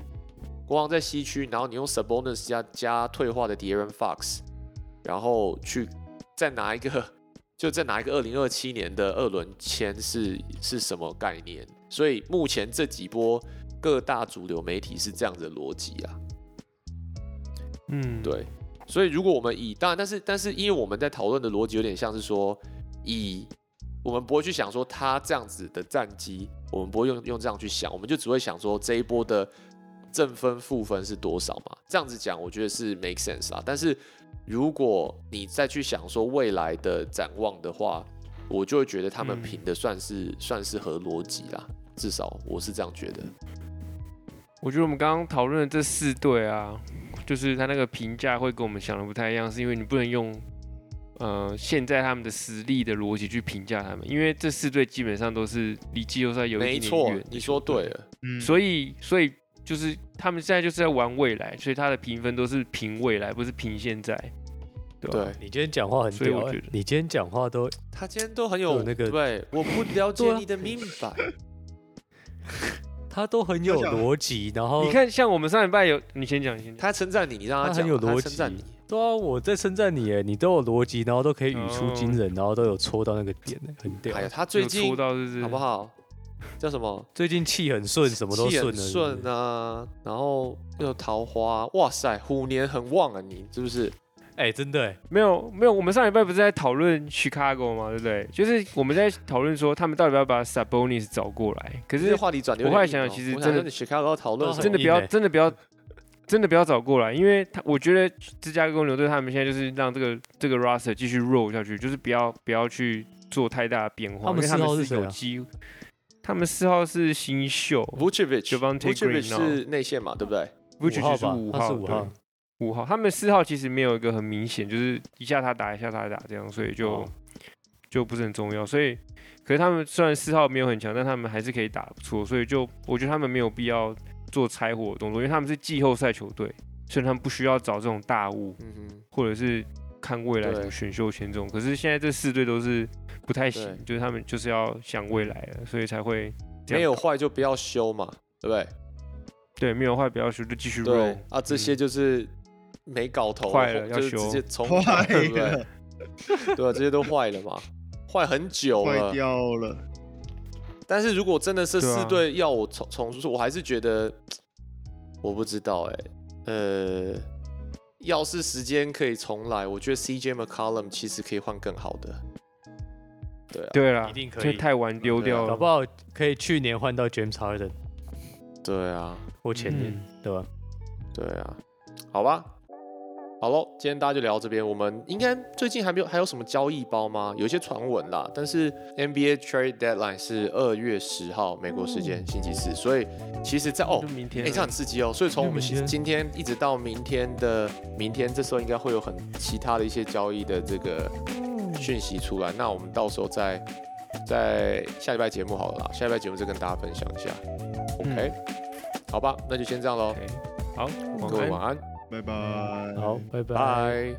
国王在西区，然后你用 Sabonis 加加退化的 De'Aaron Fox，然后去再拿一个。就再拿一个二零二七年的二轮签是是什么概念？所以目前这几波各大主流媒体是这样的逻辑啊。嗯，对。所以如果我们以当然，但是但是因为我们在讨论的逻辑有点像是说，以我们不会去想说他这样子的战绩，我们不会用用这样去想，我们就只会想说这一波的正分负分是多少嘛？这样子讲，我觉得是 make sense 啊。但是如果你再去想说未来的展望的话，我就会觉得他们评的算是算是合逻辑啦，至少我是这样觉得。我觉得我们刚刚讨论的这四队啊，就是他那个评价会跟我们想的不太一样，是因为你不能用呃现在他们的实力的逻辑去评价他们，因为这四队基本上都是离季后赛有一点远。你说对了，嗯，所以所以。就是他们现在就是在玩未来，所以他的评分都是评未来，不是评现在。对，你今天讲话很屌，你今天讲话都，他今天都很有那个，对，我不了解你的明白，(laughs) 他都很有逻辑。然后你看，像我们上礼拜有，你先讲，先他称赞你，你让他讲，有逻辑。对啊，我在称赞你，哎，你都有逻辑，然后都可以语出惊人，然后都有戳到那个点，很屌。哎呀，他最近戳到是不是？好不好？(laughs) 叫什么？最近气很顺，什么都顺顺啊，然后又有桃花，哇塞，虎年很旺啊，你是不是？哎，真的，没有没有，我们上礼拜不是在讨论 Chicago 吗？对不对？就是我们在讨论说他们到底要不要把 Sabonis 找过来。可是话题转，我后来想想，其实真的 Chicago 讨论，真的不要，真的不要，真的不要找过来，因为他我觉得芝加哥公牛队他们现在就是让这个这个 roster 继续 roll 下去，就是不要不要去做太大的变化，他们他们是有机。他们四号是新秀 Vucevic Javonte Vucevic Green 哦是内线嘛，对不对？不只是五号吧五号，五号对，五号。他们四号其实没有一个很明显，就是一下他打一下他打这样，所以就、哦就不是很重要。所以，可是他们虽然四号没有很强，但他们还是可以打不错，所以就我觉得他们没有必要做拆火的动作，因为他们是季后赛球队，所以他们不需要找这种大物，嗯哼，或者是看未来选秀权这种。可是现在这四队都是不太行，就是他们就是要想未来了，所以才会没有搞坏就不要修嘛，对不对？对没有坏不要修，就继续 roll 啊，这些嗯就是没搞头，坏了要修直接重坏来，对不对了？，(laughs) 对啊，这些都坏了嘛，坏很久坏了。掉了。但是如果真的是四队要我重重出，我还是觉得我不知道哎、呃，要是时间可以重来，我觉得 CJ McCollum 其实可以换更好的。对啊，对啦，一定可以。这太晚丢掉了，搞不好可以去年换到 James Harden 对啊，或前年，嗯。对吧？对啊，好吧，好喽，今天大家就聊到这边。我们应该最近还没有还有什么交易包吗？有一些传闻啦，但是 NBA trade deadline 是二月十号美国时间星期四，所以其实在哦，明天哎、这样很刺激哦。所以从我们就明天今天一直到明天的明天，这时候应该会有很其他的一些交易的这个讯息出来。那我们到时候再在下礼拜节目好了啦，下礼拜节目再跟大家分享一下。OK，、好吧，那就先这样喽好，各位晚安，拜拜。好，拜拜。拜。